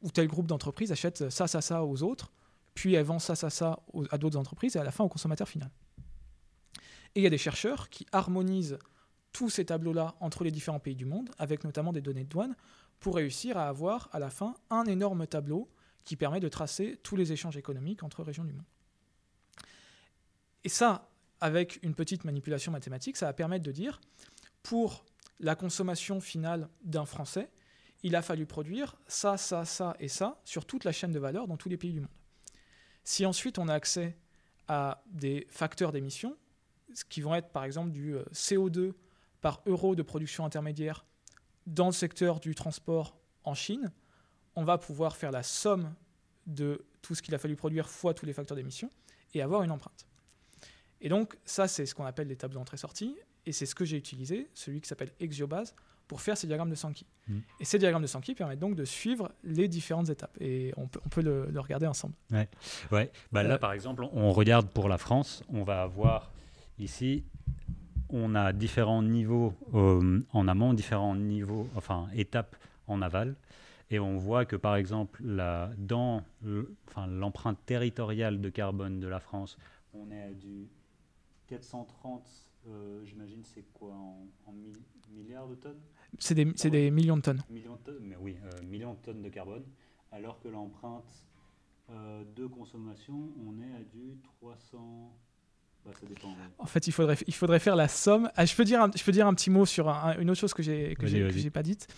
ou tel groupe d'entreprises achète ça, ça, ça aux autres, puis elle vend ça, ça, ça à d'autres entreprises, et à la fin au consommateur final. Et il y a des chercheurs qui harmonisent tous ces tableaux-là entre les différents pays du monde, avec notamment des données de douane, pour réussir à avoir à la fin un énorme tableau qui permet de tracer tous les échanges économiques entre régions du monde. Et ça, avec une petite manipulation mathématique, ça va permettre de dire, pour la consommation finale d'un Français, il a fallu produire ça, ça, ça et ça sur toute la chaîne de valeur dans tous les pays du monde. Si ensuite on a accès à des facteurs d'émission, qui vont être par exemple du euh, CO2 par euro de production intermédiaire dans le secteur du transport en Chine, on va pouvoir faire la somme de tout ce qu'il a fallu produire fois tous les facteurs d'émission et avoir une empreinte. Et donc ça, c'est ce qu'on appelle les tableaux d'entrée-sortie, et c'est ce que j'ai utilisé, celui qui s'appelle Exiobase, pour faire ces diagrammes de Sankey. Mmh. Et ces diagrammes de Sankey permettent donc de suivre les différentes étapes. Et on peut, on peut le, regarder ensemble. Ouais. ouais. Bah, là, euh, par exemple, on regarde pour la France, on va avoir ici, on a différents niveaux euh, en amont, différents niveaux, enfin étapes en aval. Et on voit que par exemple, la, dans l'empreinte territoriale de carbone de la France, on est à du 430, euh, j'imagine, c'est quoi en, milliards de tonnes? C'est des, ah des, millions de tonnes. Millions de tonnes, mais oui, euh, millions de tonnes de carbone. Alors que l'empreinte de consommation, on est à du 300. Bah, en fait, il faudrait, il faudrait faire la somme. Ah, je, peux dire un, je peux dire un petit mot sur une autre chose que j'ai que j'ai pas dite.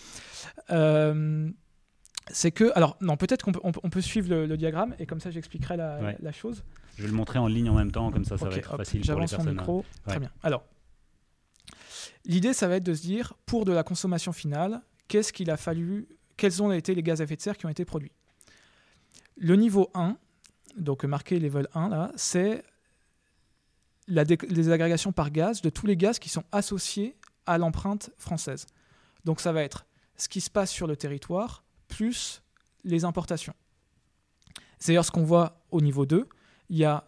Euh, c'est que, alors non, peut-être qu'on peut, on, peut suivre le, diagramme et comme ça j'expliquerai la, la, chose. Je vais le montrer en ligne en même temps, comme ça ça va être facile pour les personnes. Mon micro. Très bien. Alors, l'idée, ça va être de se dire, pour de la consommation finale, qu'est-ce qu'il a fallu, quels ont été les gaz à effet de serre qui ont été produits? Le niveau 1, donc marqué level 1 là, c'est la les agrégations par gaz de tous les gaz qui sont associés à l'empreinte française. Donc ça va être ce qui se passe sur le territoire plus les importations. C'est d'ailleurs ce qu'on voit au niveau 2. Il y a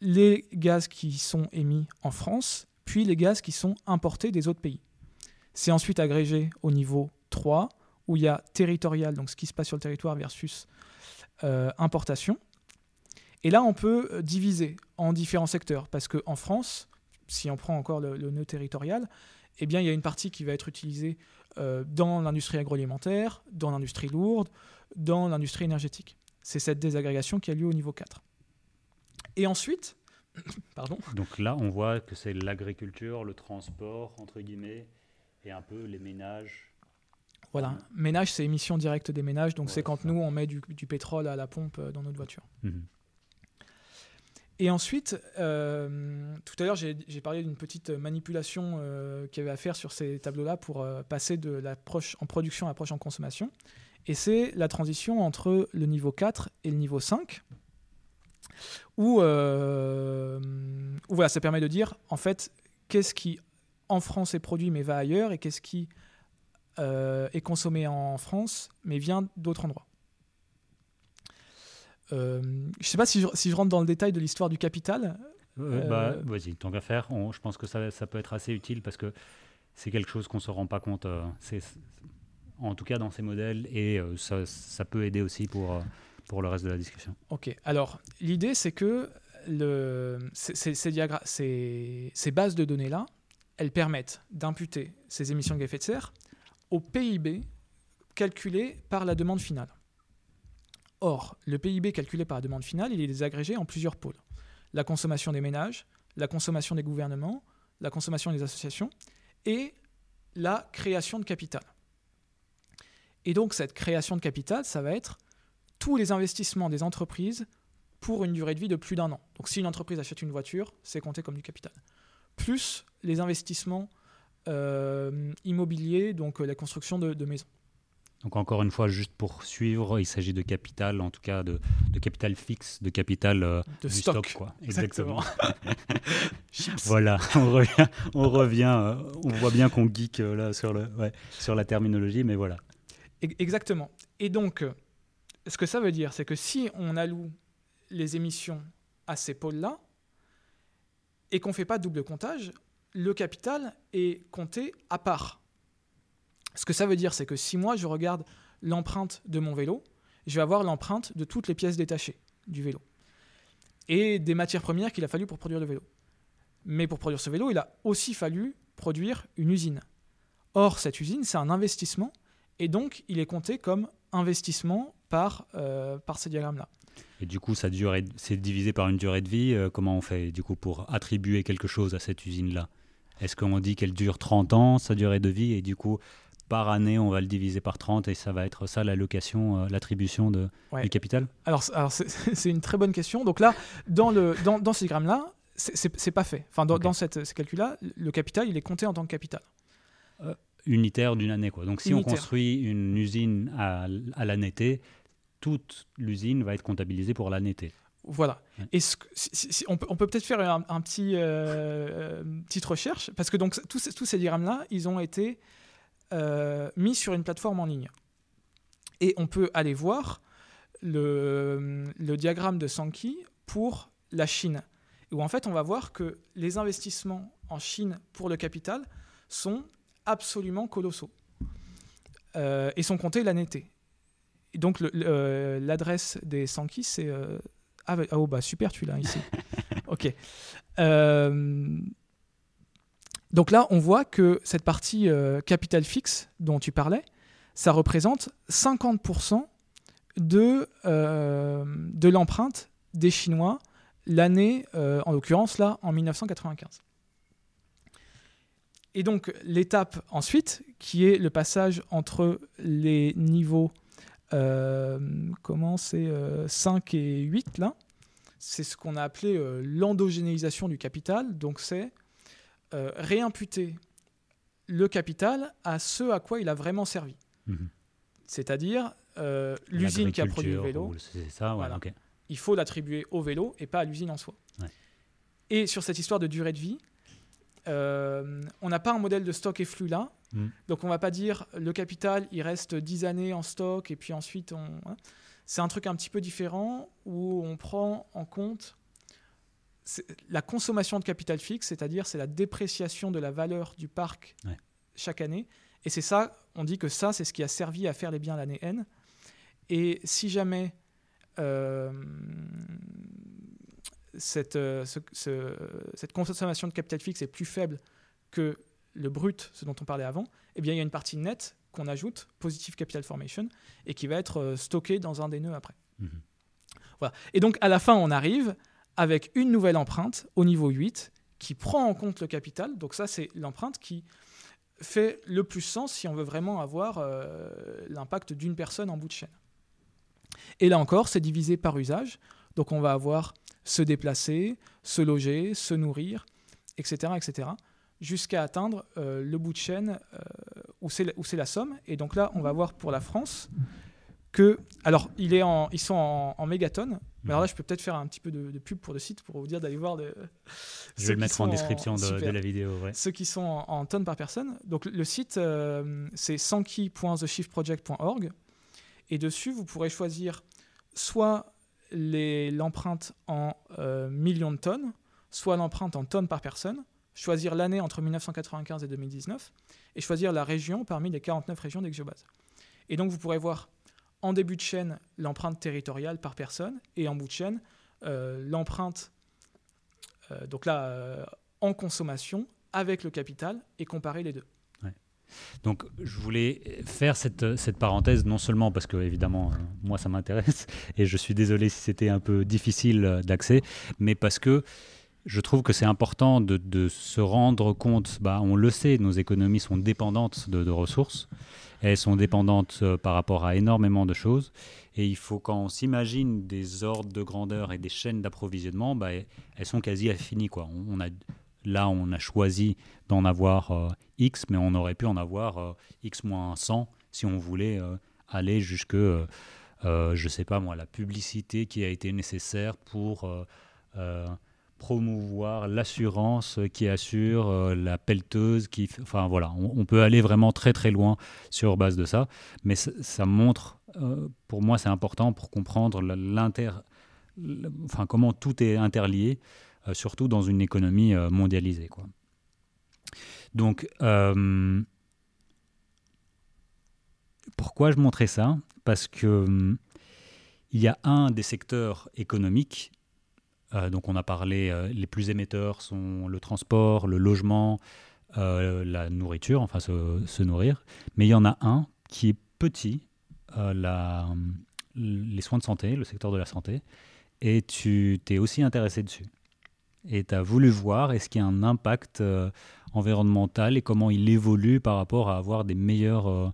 les gaz qui sont émis en France, puis les gaz qui sont importés des autres pays. C'est ensuite agrégé au niveau 3, où il y a territorial, donc ce qui se passe sur le territoire versus euh, importation. Et là, on peut euh, diviser en différents secteurs, parce qu'en France, si on prend encore le, nœud territorial, eh bien, il y a une partie qui va être utilisée euh, dans l'industrie agroalimentaire, dans l'industrie lourde, dans l'industrie énergétique. C'est cette désagrégation qui a lieu au niveau 4. Et ensuite, [COUGHS] pardon. Donc là, on voit que c'est l'agriculture, le transport, entre guillemets, et un peu les ménages. Voilà, ménage, c'est émission directe des ménages, donc c'est quand nous, on met du, pétrole à la pompe euh, dans notre voiture. Mhm. Et ensuite, euh, tout à l'heure, j'ai parlé d'une petite manipulation euh, qu'il y avait à faire sur ces tableaux-là pour euh, passer de l'approche en production à l'approche en consommation. Et c'est la transition entre le niveau 4 et le niveau 5, où, où voilà, ça permet de dire, en fait, qu'est-ce qui, en France, est produit mais va ailleurs, et qu'est-ce qui est consommé en France mais vient d'autres endroits. Euh, je ne sais pas si je, si je, rentre dans le détail de l'histoire du capital. Euh, bah, euh, Vas-y, tant qu'à faire, je pense que ça, ça, peut être assez utile parce que c'est quelque chose qu'on ne se rend pas compte, c'est, en tout cas dans ces modèles, et ça, ça, peut aider aussi pour, pour le reste de la discussion. Ok, alors l'idée c'est que le, ces, ces, ces, bases de données-là, elles permettent d'imputer ces émissions de gaz à effet de serre au PIB calculé par la demande finale. Or, le PIB calculé par la demande finale, il est désagrégé en plusieurs pôles. La consommation des ménages, la consommation des gouvernements, la consommation des associations et la création de capital. Et donc cette création de capital, ça va être tous les investissements des entreprises pour une durée de vie de plus d'un an. Donc si une entreprise achète une voiture, c'est compté comme du capital. Plus les investissements euh, immobiliers, donc euh, la construction de maisons. Donc encore une fois, juste pour suivre, il s'agit de capital, en tout cas de, capital fixe, de capital euh, de stock. quoi. Exactement. [LAUGHS] voilà, [LAUGHS] on revient, on, revient, euh, on voit bien qu'on geek euh, là sur, le, sur la terminologie, mais voilà. Exactement. Et donc, ce que ça veut dire, c'est que si on alloue les émissions à ces pôles-là, et qu'on ne fait pas double comptage, le capital est compté à part. Ce que ça veut dire, c'est que si moi je regarde l'empreinte de mon vélo, je vais avoir l'empreinte de toutes les pièces détachées du vélo et des matières premières qu'il a fallu pour produire le vélo. Mais pour produire ce vélo, il a aussi fallu produire une usine. Or, cette usine, c'est un investissement et donc il est compté comme investissement par, euh, par ces diagrammes-là. Et du coup, c'est divisé par une durée de vie. Euh, comment on fait du coup pour attribuer quelque chose à cette usine-là? Est-ce qu'on dit qu'elle dure 30 ans, sa durée de vie, et du coup, par année, on va le diviser par 30 et ça va être ça l'allocation, euh, l'attribution de, du capital Alors, alors [LAUGHS] c'est une très bonne question. Donc là, dans, le, dans, dans ces grammes-là, c'est pas fait. Enfin, dans, dans cette, ces calculs-là, le capital, il est compté en tant que capital. Euh, unitaire d'une année. Quoi. Donc si on construit une usine à, à l'année T, toute l'usine va être comptabilisée pour l'année T. Voilà. Et ce, on peut, peut être faire un, petit euh, petite recherche parce que donc tous, tous ces diagrammes-là, ils ont été mis sur une plateforme en ligne. Et on peut aller voir le, le diagramme de Sankey pour la Chine, où en fait on va voir que les investissements en Chine pour le capital sont absolument colossaux euh, et sont comptés l'année T. Et donc euh, l'adresse des Sankey, c'est... Ah, bah, oh bah super, tu l'as ici. [LAUGHS] ok. Donc là, on voit que cette partie euh, capital fixe dont tu parlais, ça représente 50% de, euh, de l'empreinte des Chinois l'année, euh, en l'occurrence là, en 1995. Et donc l'étape ensuite, qui est le passage entre les niveaux, comment c'est 5 et 8 là, c'est ce qu'on a appelé l'endogénéisation du capital. Donc c'est euh, réimputer le capital à ce à quoi il a vraiment servi. Mhm. C'est-à-dire euh, l'usine qui a produit le vélo. Ça, Il faut l'attribuer au vélo et pas à l'usine en soi. Et sur cette histoire de durée de vie, euh, on n'a pas un modèle de stock et flux là. Mhm. Donc on va pas dire le capital, il reste 10 années en stock et puis ensuite on... Hein. C'est un truc un petit peu différent où on prend en compte la consommation de capital fixe, c'est-à-dire c'est la dépréciation de la valeur du parc chaque année. Et c'est ça, on dit que ça, c'est ce qui a servi à faire les biens l'année N. Et si jamais euh, cette, euh, cette consommation de capital fixe est plus faible que le brut, ce dont on parlait avant, eh bien, il y a une partie nette qu'on ajoute, positive capital formation, et qui va être euh, stockée dans un des nœuds après. Mhm. Voilà. Et donc, à la fin, on arrive avec une nouvelle empreinte au niveau 8 qui prend en compte le capital. Donc ça, c'est l'empreinte qui fait le plus sens si on veut vraiment avoir euh, l'impact d'une personne en bout de chaîne. Et là encore, c'est divisé par usage. Donc on va avoir se déplacer, se loger, se nourrir, etc., etc., jusqu'à atteindre euh, le bout de chaîne euh, où c'est la somme. Et donc là, on va voir pour la France que, alors, il est en, ils sont en, en mégatonnes, mais alors là, je peux peut-être faire un petit peu de, pub pour le site pour vous dire d'aller voir. De, je vais le mettre en description de, la vidéo. Ceux qui sont en, tonnes par personne. Donc le site, euh, c'est sankey.theshiftproject.org. Et dessus, vous pourrez choisir soit l'empreinte en euh, millions de tonnes, soit l'empreinte en tonnes par personne, choisir l'année entre 1995 et 2019, et choisir la région parmi les 49 régions d'Exiobase. Et donc vous pourrez voir en début de chaîne l'empreinte territoriale par personne et en bout de chaîne euh, l'empreinte, euh, donc là, euh, en consommation avec le capital et comparer les deux. Donc, je voulais faire cette, cette, parenthèse, non seulement parce que, évidemment, moi, ça m'intéresse, [LAUGHS] et je suis désolé si c'était un peu difficile d'accès, mais parce que je trouve que c'est important de, se rendre compte, bah, on le sait, nos économies sont dépendantes de, ressources, elles sont dépendantes euh, par rapport à énormément de choses. Et il faut, quand on s'imagine des ordres de grandeur et des chaînes d'approvisionnement, bah, elles sont quasi infinies. Là, on a choisi d'en avoir euh, X, mais on aurait pu en avoir euh, X moins 100 si on voulait aller jusque, je ne sais pas moi, la publicité qui a été nécessaire pour promouvoir l'assurance qui assure, euh, la pelleteuse qui... Enfin voilà, on, peut aller vraiment très très loin sur base de ça, mais ça, montre, euh, pour moi c'est important pour comprendre l'inter... Enfin comment tout est interlié, euh, surtout dans une économie mondialisée. Quoi. Donc, pourquoi je montrais ça? Parce que hum, il y a un des secteurs économiques donc on a parlé, euh, les plus émetteurs sont le transport, le logement, euh, la nourriture, enfin se, nourrir. Mais il y en a un qui est petit, les soins de santé, le secteur de la santé, et tu t'es aussi intéressé dessus. Et tu as voulu voir est-ce qu'il y a un impact environnemental et comment il évolue par rapport à avoir des meilleurs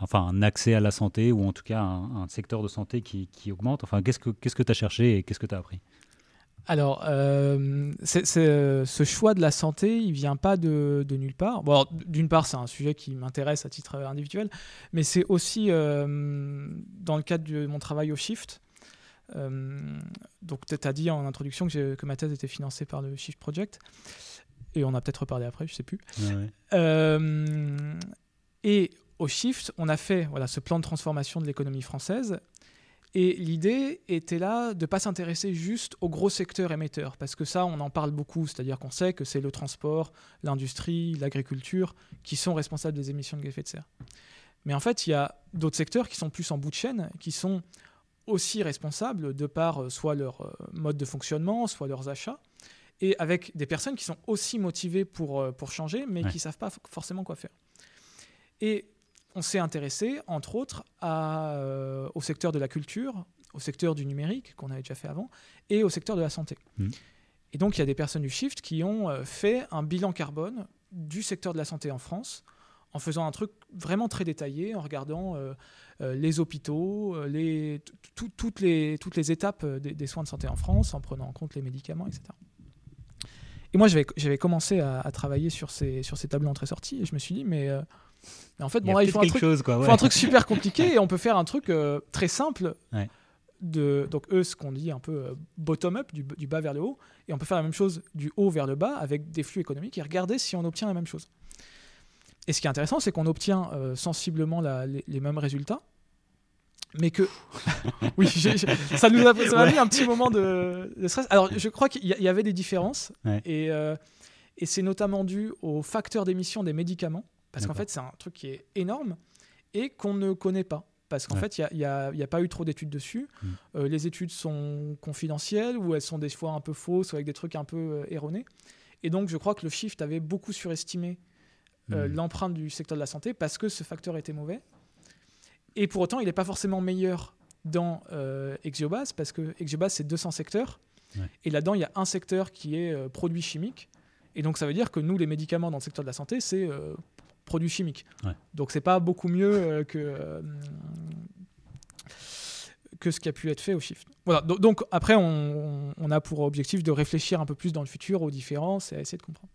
enfin un accès à la santé ou en tout cas un, secteur de santé qui, augmente. Enfin, qu'est-ce que tu as cherché et qu'est-ce que tu as appris? Alors, euh, euh, ce choix de la santé, il vient pas de, nulle part. Bon, d'une part, c'est un sujet qui m'intéresse à titre individuel, mais c'est aussi euh, dans le cadre de mon travail au Shift. donc, tu as dit en introduction que, que, ma thèse était financée par le Shift Project, et on a peut-être reparlé après, je sais plus. et au Shift, on a fait voilà, ce plan de transformation de l'économie française et l'idée était là de ne pas s'intéresser juste aux gros secteurs émetteurs, parce que ça, on en parle beaucoup, c'est-à-dire qu'on sait que c'est le transport, l'industrie, l'agriculture qui sont responsables des émissions de gaz à effet de serre. Mais en fait, il y a d'autres secteurs qui sont plus en bout de chaîne, qui sont aussi responsables de par euh, soit leur euh, mode de fonctionnement, soit leurs achats, et avec des personnes qui sont aussi motivées pour, euh, pour changer, mais qui ne savent pas forcément quoi faire. Et on s'est intéressé, entre autres, euh, au secteur de la culture, au secteur du numérique, qu'on avait déjà fait avant, et au secteur de la santé. Mmh. Et donc, il y a des personnes du Shift qui ont euh, fait un bilan carbone du secteur de la santé en France, en faisant un truc vraiment très détaillé, en regardant euh, les hôpitaux, les, toutes, les, toutes les étapes des, soins de santé en France, en prenant en compte les médicaments, etc. Et moi, j'avais commencé à, travailler sur ces, sur ces tableaux entrées-sorties, et je me suis dit, mais en fait, bon, il, faut, un truc, chose, quoi, un truc super compliqué et on peut faire un truc euh, très simple. De, donc eux, ce qu'on dit un peu euh, bottom-up, du, bas vers le haut, et on peut faire la même chose du haut vers le bas avec des flux économiques et regarder si on obtient la même chose. Et ce qui est intéressant, c'est qu'on obtient euh, sensiblement les, mêmes résultats, mais que [LAUGHS] oui, ça nous a, ça mis un petit moment de, stress. Alors, je crois qu'il y, avait des différences, et, et c'est notamment dû au facteur d'émission des médicaments. Parce qu'en fait, c'est un truc qui est énorme et qu'on ne connaît pas. Parce qu'en fait, il n'y a, a, pas eu trop d'études dessus. Mm. Euh, les études sont confidentielles ou elles sont des fois un peu fausses ou avec des trucs un peu euh, erronés. Et donc, je crois que le Shift avait beaucoup surestimé euh, mm. l'empreinte du secteur de la santé parce que ce facteur était mauvais. Et pour autant, il n'est pas forcément meilleur dans Exiobase parce que Exiobase, c'est 200 secteurs. Et là-dedans, il y a un secteur qui est produit chimique. Et donc, ça veut dire que nous, les médicaments dans le secteur de la santé, c'est produits chimiques. Donc c'est pas beaucoup mieux euh, que euh, que ce qui a pu être fait au Shift. Voilà. Donc après, on, a pour objectif de réfléchir un peu plus dans le futur aux différences et à essayer de comprendre.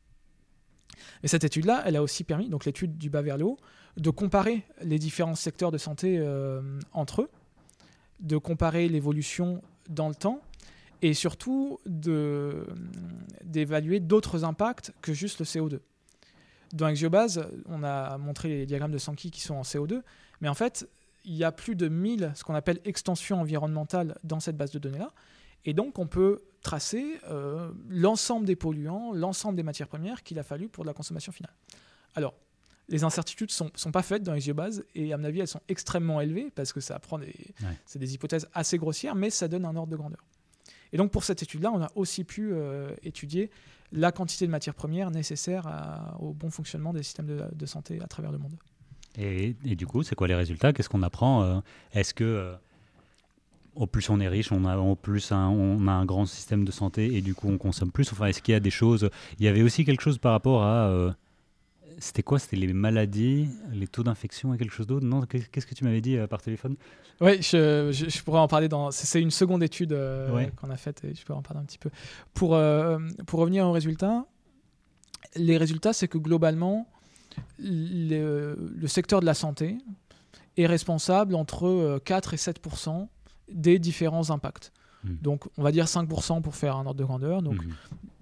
Et cette étude-là, elle a aussi permis, donc l'étude du bas vers le haut, de comparer les différents secteurs de santé euh, entre eux, de comparer l'évolution dans le temps et surtout d'évaluer d'autres impacts que juste le CO2 dans Exiobase, on a montré les diagrammes de Sankey qui sont en CO2, mais en fait, il y a plus de 1000 ce qu'on appelle extensions environnementales dans cette base de données-là. Et donc, on peut tracer euh, l'ensemble des polluants, l'ensemble des matières premières qu'il a fallu pour la consommation finale. Alors, les incertitudes ne sont, pas faites dans les et à mon avis, elles sont extrêmement élevées parce que ça prend des, c'est des hypothèses assez grossières, mais ça donne un ordre de grandeur. Et donc, pour cette étude-là, on a aussi pu euh, étudier la quantité de matières premières nécessaires au bon fonctionnement des systèmes de, santé à travers le monde. Et, du coup, c'est quoi les résultats? Qu'est-ce qu'on apprend euh, Est-ce que euh, au plus on est riche, on a au plus on a un grand système de santé et du coup on consomme plus? Enfin, est-ce qu'il y a des choses Il y avait aussi quelque chose par rapport à c'était quoi? C'était les maladies, les taux d'infection et quelque chose d'autre? Non, qu'est-ce que tu m'avais dit par téléphone? Oui, je, pourrais en parler dans. C'est une seconde étude qu'on a faite et je pourrais en parler un petit peu. Pour, pour revenir aux résultats, les résultats, c'est que globalement, le, secteur de la santé est responsable entre 4 euh, et 7% des différents impacts. Mhm. Donc, on va dire 5% pour faire un ordre de grandeur. Donc, Mhm.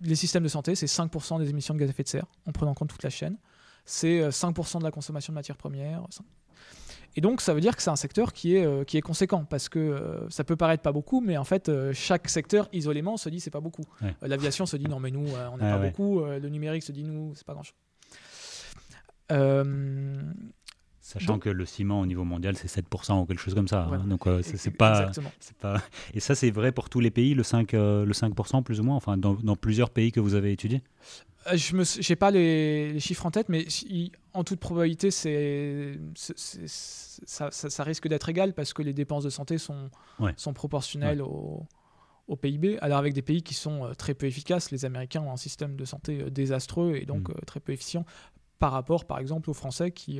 les systèmes de santé, c'est 5% des émissions de gaz à effet de serre, en prenant en compte toute la chaîne. C'est euh, 5% de la consommation de matières premières. Et donc, ça veut dire que c'est un secteur qui est, euh, qui est conséquent, parce que euh, ça peut paraître pas beaucoup, mais en fait, euh, chaque secteur isolément se dit c'est pas beaucoup. Ouais. Euh, L'aviation se dit non, mais nous, euh, on n'est Ouais, pas ouais. beaucoup. Euh, le numérique se dit nous, c'est pas grand-chose. Sachant Donc- que le ciment au niveau mondial, c'est 7% ou quelque chose comme ça. hein. voilà. Donc, euh, [LAUGHS] c'est pas. Et ça, c'est vrai pour tous les pays, le 5%, euh, le 5% plus ou moins, enfin, dans, dans plusieurs pays que vous avez étudiés? Euh, Je n'ai pas les, les chiffres en tête, mais si- en toute probabilité, c'est, ça, ça- ça risque d'être égal parce que les dépenses de santé sont, Ouais. sont proportionnelles au, au PIB. Alors avec des pays qui sont euh, très peu efficaces, les Américains ont un système de santé désastreux et donc Mm. euh, très peu efficient par rapport, par exemple, aux Français qui...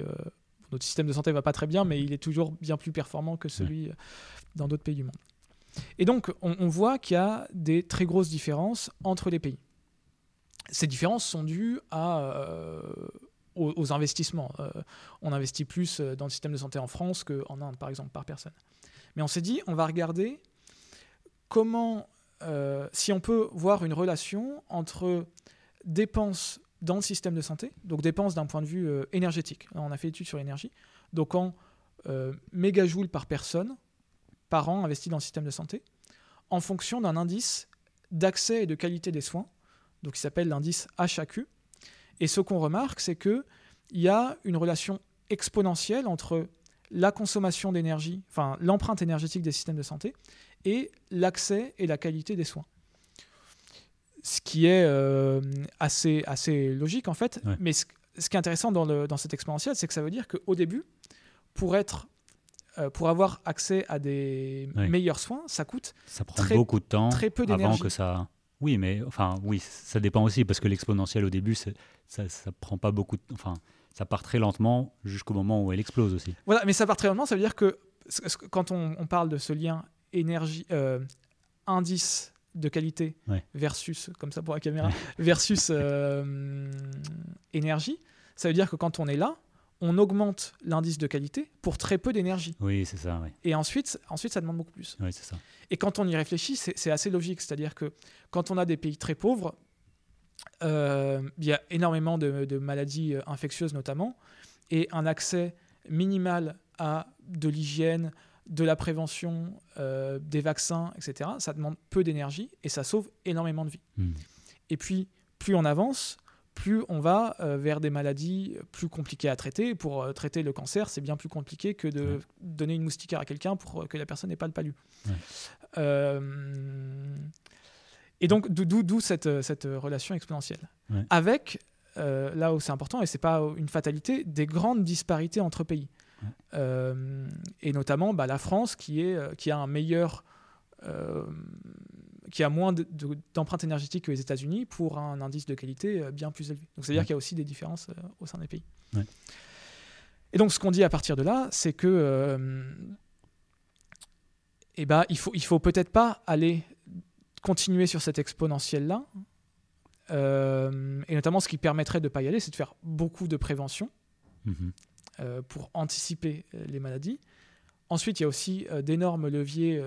notre système de santé va pas très bien, mais il est toujours bien plus performant que celui euh, dans d'autres pays du monde. Et donc, on, on voit qu'il y a des très grosses différences entre les pays. Ces différences sont dues à, euh, aux, aux investissements. Euh, on investit plus dans le système de santé en France qu'en Inde, par exemple, par personne. Mais on s'est dit, on va regarder comment, euh, si on peut voir une relation entre dépenses dans le système de santé, donc dépenses d'un point de vue euh, énergétique. On a fait étude sur l'énergie. Donc en euh, mégajoules par personne par an investis dans le système de santé, en fonction d'un indice d'accès et de qualité des soins, donc qui s'appelle l'indice HAQ. Et ce qu'on remarque, c'est que il y a une relation exponentielle entre la consommation d'énergie, enfin l'empreinte énergétique des systèmes de santé, et l'accès et la qualité des soins. Ce qui est euh, assez, assez logique en fait, Ouais. mais ce, ce qui est intéressant dans, le, dans cette exponentielle, c'est que ça veut dire qu'au début, pour, être, euh, pour avoir accès à des meilleurs soins, ça coûte Ça prend Très- beaucoup de temps très peu avant que ça. Oui, mais enfin, oui, ça dépend aussi parce que l'exponentielle au début, ça, ça prend pas beaucoup. De... Enfin, ça part très lentement jusqu'au moment où elle explose aussi. Voilà, mais ça part très lentement, ça veut dire que quand on, on parle de ce lien énergie, euh, indice de qualité Ouais. versus, comme ça pour la caméra, [LAUGHS] versus euh, énergie, ça veut dire que quand on est là, on augmente l'indice de qualité pour très peu d'énergie. Oui, c'est ça. Oui, Et ensuite, ensuite, ça demande beaucoup plus. oui c'est ça. Et quand on y réfléchit, c'est assez logique. C'est-à-dire que quand on a des pays très pauvres, euh, il y a énormément de, de maladies euh, infectieuses notamment, et un accès minimal à de l'hygiène, de la prévention, euh, des vaccins, etc., ça demande peu d'énergie et ça sauve énormément de vies. Hmm. Et puis, plus on avance, plus on va euh, vers des maladies plus compliquées à traiter. Pour euh, traiter le cancer, c'est bien plus compliqué que de Ouais. donner une moustiquaire à quelqu'un pour que la personne n'ait pas le palu. Ouais. Et donc, d'où- cette, cette relation exponentielle. Ouais. Avec, là où c'est important, et c'est pas une fatalité, des grandes disparités entre pays. Euh, et notamment bah, la France qui, est, euh, qui a un meilleur euh, qui a moins de- de- d'empreinte énergétique que les États-Unis pour un indice de qualité bien plus élevé. Donc c'est-à-dire Ouais. qu'il y a aussi des différences au sein des pays. Ouais. Et donc ce qu'on dit à partir de là, c'est que eh ben, il faut, il faut peut-être pas aller continuer sur cette exponentielle-là. Euh, et notamment, ce qui permettrait de ne pas y aller, c'est de faire beaucoup de prévention Mhm. Euh, pour anticiper euh, les maladies. Ensuite, il y a aussi euh, d'énormes leviers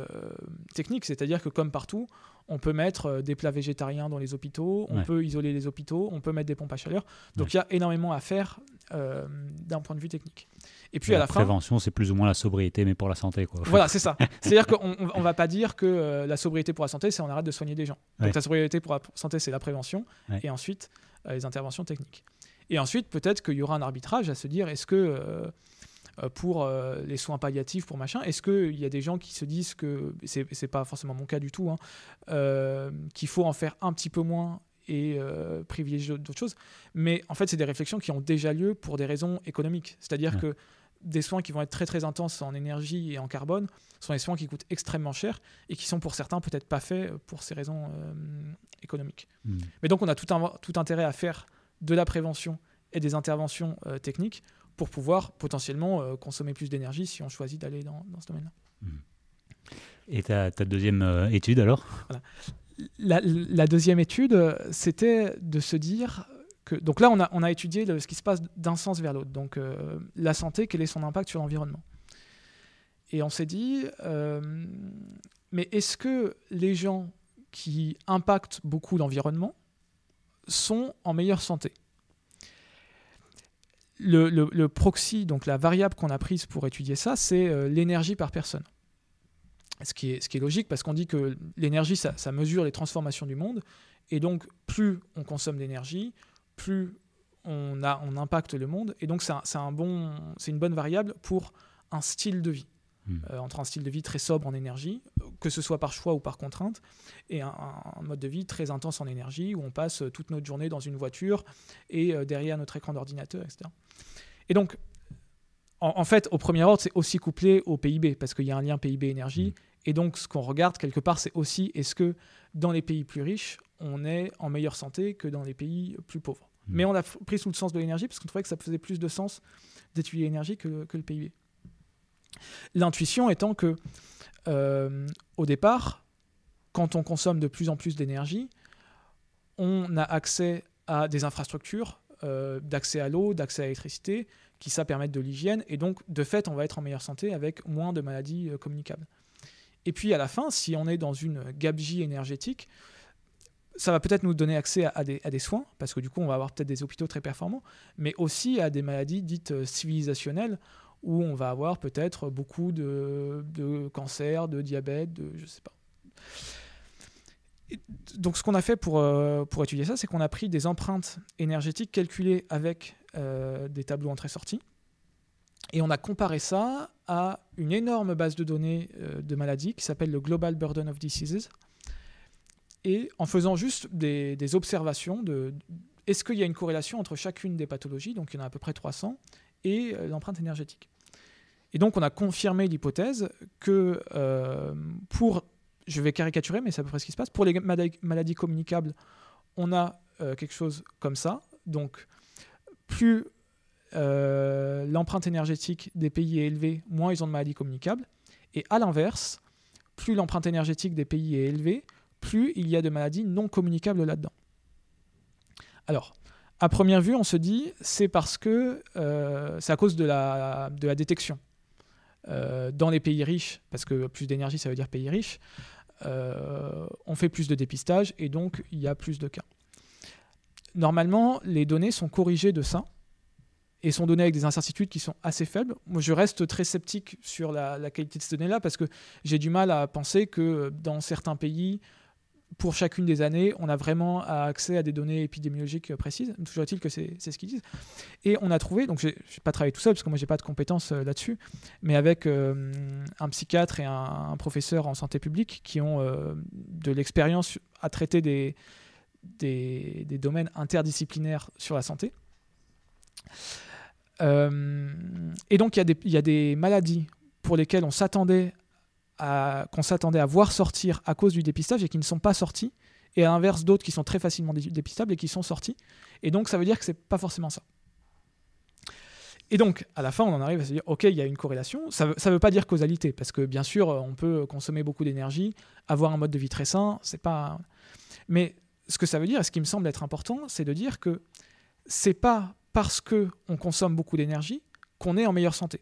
techniques, c'est-à-dire que comme partout, on peut mettre des plats végétariens dans les hôpitaux, on Ouais. peut isoler les hôpitaux, on peut mettre des pompes à chaleur. Donc Ouais. il y a énormément à faire euh, d'un point de vue technique. Et puis à la, la fin, prévention, c'est plus ou moins la sobriété, mais pour la santé, quoi. voilà, c'est ça. [LAUGHS] C'est-à-dire qu'on on va pas dire que euh, la sobriété pour la santé, c'est on arrête de soigner des gens. Donc Ouais. la sobriété pour la santé, c'est la prévention, et ensuite euh, les interventions techniques. Et ensuite, peut-être qu'il y aura un arbitrage à se dire, est-ce que euh, euh, pour euh, les soins palliatifs, pour machin, est-ce qu'il y a des gens qui se disent que, c'est pas forcément mon cas du tout, hein, euh, qu'il faut en faire un petit peu moins et euh, privilégier d'autres choses. Mais en fait, c'est des réflexions qui ont déjà lieu pour des raisons économiques. C'est-à-dire Ouais. que des soins qui vont être très très intenses en énergie et en carbone sont des soins qui coûtent extrêmement cher et qui sont pour certains peut-être pas faits pour ces raisons économiques. Mhm. Mais donc on a tout, un- tout intérêt à faire de la prévention et des interventions euh, techniques pour pouvoir potentiellement euh, consommer plus d'énergie si on choisit d'aller dans, dans ce domaine-là. Et ta, ta deuxième euh, étude alors? La, la deuxième étude, c'était de se dire que... Donc là, on a, on a étudié le- ce qui se passe d'un sens vers l'autre. Donc la santé, quel est son impact sur l'environnement? Et on s'est dit, mais est-ce que les gens qui impactent beaucoup l'environnement sont en meilleure santé le, proxy, donc la variable qu'on a prise pour étudier ça, c'est l'énergie par personne. Ce qui, est, logique parce qu'on dit que l'énergie, ça, mesure les transformations du monde. Et donc, plus on consomme d'énergie, plus on, impacte le monde. Et donc, c'est une bonne variable pour un style de vie. Hmm. Euh, entre un style de vie très sobre en énergie, que ce soit par choix ou par contrainte, et un, mode de vie très intense en énergie, où on passe toute notre journée dans une voiture et euh, derrière notre écran d'ordinateur, etc. Et donc, en, fait, au premier ordre, c'est aussi couplé au PIB, parce qu'il y a un lien PIB-énergie. Hmm. Et donc, ce qu'on regarde quelque part, c'est aussi est-ce que dans les pays plus riches, on est en meilleure santé que dans les pays plus pauvres? Hmm. Mais on a pris sous le sens de l'énergie parce qu'on trouvait que ça faisait plus de sens d'étudier l'énergie que, le PIB. L'intuition étant que, euh, au départ, quand on consomme de plus en plus d'énergie, on a accès à des infrastructures euh, d'accès à l'eau, d'accès à l'électricité, qui ça permettent de l'hygiène, et donc de fait, on va être en meilleure santé avec moins de maladies euh, communicables. Et puis à la fin, si on est dans une gabegie énergétique, ça va peut-être nous donner accès à, des, soins, parce que du coup, on va avoir peut-être des hôpitaux très performants, mais aussi à des maladies dites civilisationnelles, où on va avoir peut-être beaucoup de, de cancers, de diabète, de je sais pas. donc ce qu'on a fait pour, euh, pour étudier ça, c'est qu'on a pris des empreintes énergétiques calculées avec euh, des tableaux entrée-sortie, et on a comparé ça à une énorme base de données euh, de maladies qui s'appelle le Global Burden of Diseases. Et en faisant juste des, observations est-ce qu'il y a une corrélation entre chacune des pathologies, donc il y en a à peu près 300, et euh, l'empreinte énergétique. Et donc on a confirmé l'hypothèse que euh, pour, je vais caricaturer, mais c'est à peu près ce qui se passe, pour les maladies communicables, on a quelque chose comme ça. Donc plus euh, l'empreinte énergétique des pays est élevée, moins ils ont de maladies communicables. Et à l'inverse, plus l'empreinte énergétique des pays est élevée, plus il y a de maladies non communicables là-dedans. Alors, à première vue, on se dit c'est parce que euh, c'est à cause de la, détection. Euh, dans les pays riches, parce que plus d'énergie, ça veut dire pays riches, on fait plus de dépistage et donc il y a plus de cas. Normalement, les données sont corrigées de ça et sont données avec des incertitudes qui sont assez faibles. Moi, je reste très sceptique sur la, qualité de ces données-là parce que j'ai du mal à penser que dans certains pays, pour chacune des années, on a vraiment accès à des données épidémiologiques précises. Toujours est-il que c'est ce qu'ils disent. Et on a trouvé, donc je n'ai pas travaillé tout seul parce que moi j'ai pas de compétences euh, là-dessus, mais avec euh, un psychiatre et un, professeur en santé publique qui ont euh, de l'expérience à traiter des, domaines interdisciplinaires sur la santé. Et donc, il y, y, a des maladies pour lesquelles on s'attendait qu'on s'attendait à voir sortir à cause du dépistage et qui ne sont pas sorties, et à l'inverse d'autres qui sont très facilement dépistables et qui sont sorties. Et donc, ça veut dire que c'est pas forcément ça. Et donc, à la fin, on en arrive à se dire, OK, il y a une corrélation. Ça ne veut pas dire causalité, parce que bien sûr, on peut consommer beaucoup d'énergie, avoir un mode de vie très sain, c'est pas. Mais ce que ça veut dire, et ce qui me semble être important, c'est de dire que c'est pas parce qu'on consomme beaucoup d'énergie qu'on est en meilleure santé.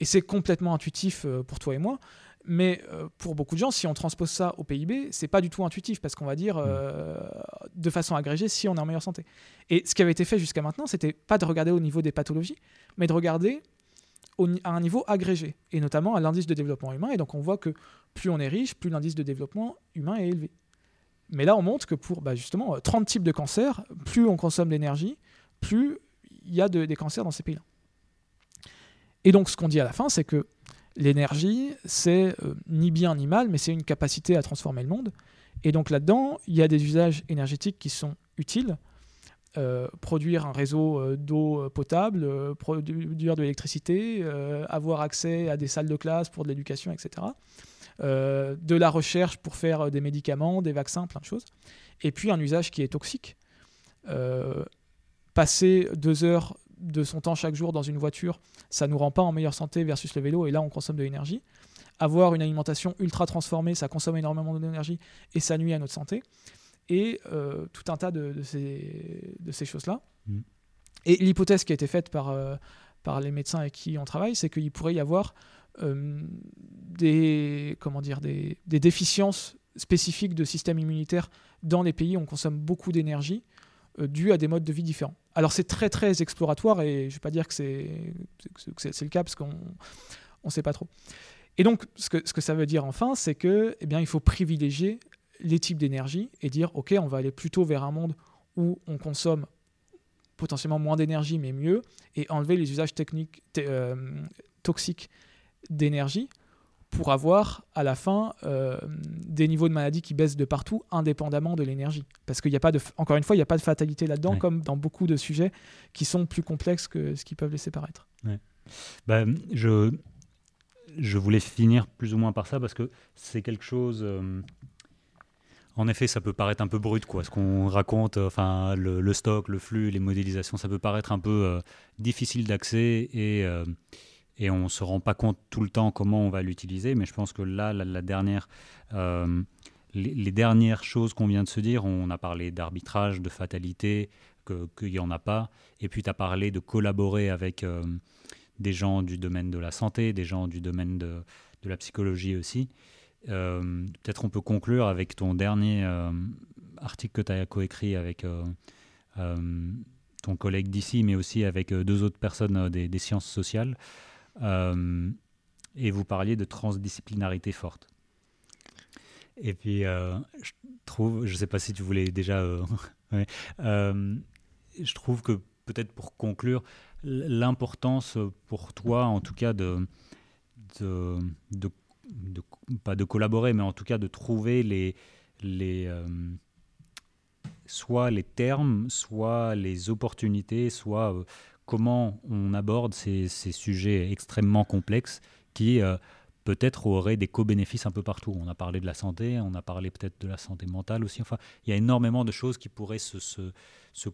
Et c'est complètement intuitif euh, pour toi et moi, mais euh, pour beaucoup de gens, si on transpose ça au PIB, c'est pas du tout intuitif parce qu'on va dire euh, de façon agrégée si on est en meilleure santé. Et ce qui avait été fait jusqu'à maintenant, c'était pas de regarder au niveau des pathologies, mais de regarder à un niveau agrégé, et notamment à l'indice de développement humain. Et donc on voit que plus on est riche, plus l'indice de développement humain est élevé. Mais là, on montre que pour bah, justement 30 types de cancers, plus on consomme d'énergie, plus il y a des cancers dans ces pays-là. Et donc, ce qu'on dit à la fin, c'est que l'énergie, c'est euh, ni bien ni mal, mais c'est une capacité à transformer le monde. Et donc là-dedans, il y a des usages énergétiques qui sont utiles. Euh, produire un réseau euh, d'eau potable, produire de l'électricité, avoir accès à des salles de classe pour de l'éducation, etc. de la recherche pour faire des médicaments, des vaccins, plein de choses. Et puis un usage qui est toxique passer deux heures de son temps chaque jour dans une voiture, ça nous rend pas en meilleure santé versus le vélo, et là on consomme de l'énergie. Avoir une alimentation ultra transformée, ça consomme énormément d'énergie et ça nuit à notre santé. Et euh, tout un tas de, ces, de ces choses-là. Mm. Et l'hypothèse qui a été faite par, euh, par les médecins avec qui on travaille, c'est qu'il pourrait y avoir des, comment dire, des, des, déficiences spécifiques de système immunitaire dans les pays où on consomme beaucoup d'énergie dû à des modes de vie différents. Alors c'est très très exploratoire et je ne vais pas dire que c'est le cas parce qu'on ne sait pas trop. Et donc ce que, ça veut dire enfin, c'est que eh bien, il faut privilégier les types d'énergie et dire ok on va aller plutôt vers un monde où on consomme potentiellement moins d'énergie mais mieux et enlever les usages techniques euh, toxiques d'énergie pour avoir à la fin euh, des niveaux de maladie qui baissent de partout indépendamment de l'énergie. Parce qu'il n'y a pas de, encore une fois, il n'y a pas de fatalité là-dedans, comme dans beaucoup de sujets qui sont plus complexes que ce qu'ils peuvent laisser paraître. Bah, je, je voulais finir plus ou moins par ça parce que c'est quelque chose. Euh, en effet, ça peut paraître un peu brut, quoi. Ce qu'on raconte, euh, enfin, le, stock, le flux, les modélisations, ça peut paraître un peu difficile d'accès et et on ne se rend pas compte tout le temps comment on va l'utiliser. Mais je pense que là, la, dernière, euh, les, dernières choses qu'on vient de se dire, on a parlé d'arbitrage, de fatalité, qu'il n'y en a pas. Et puis tu as parlé de collaborer avec euh, des gens du domaine de la santé, des gens du domaine de, de la psychologie aussi. Euh, peut-être on peut conclure avec ton dernier article que tu as coécrit avec ton collègue d'ici, mais aussi avec deux autres personnes des, des sciences sociales. Euh, et vous parliez de transdisciplinarité forte. Et puis, euh, je trouve, je ne sais pas si tu voulais déjà... [LAUGHS] Euh, je trouve que peut-être pour conclure, l'importance pour toi, en tout cas, de, de, pas de collaborer, mais en tout cas de trouver les, les, soit les termes, soit les opportunités, soit comment on aborde ces, sujets extrêmement complexes qui euh, peut-être auraient des co-bénéfices un peu partout. On a parlé de la santé, on a parlé peut-être de la santé mentale aussi. Enfin, il y a énormément de choses qui pourraient se,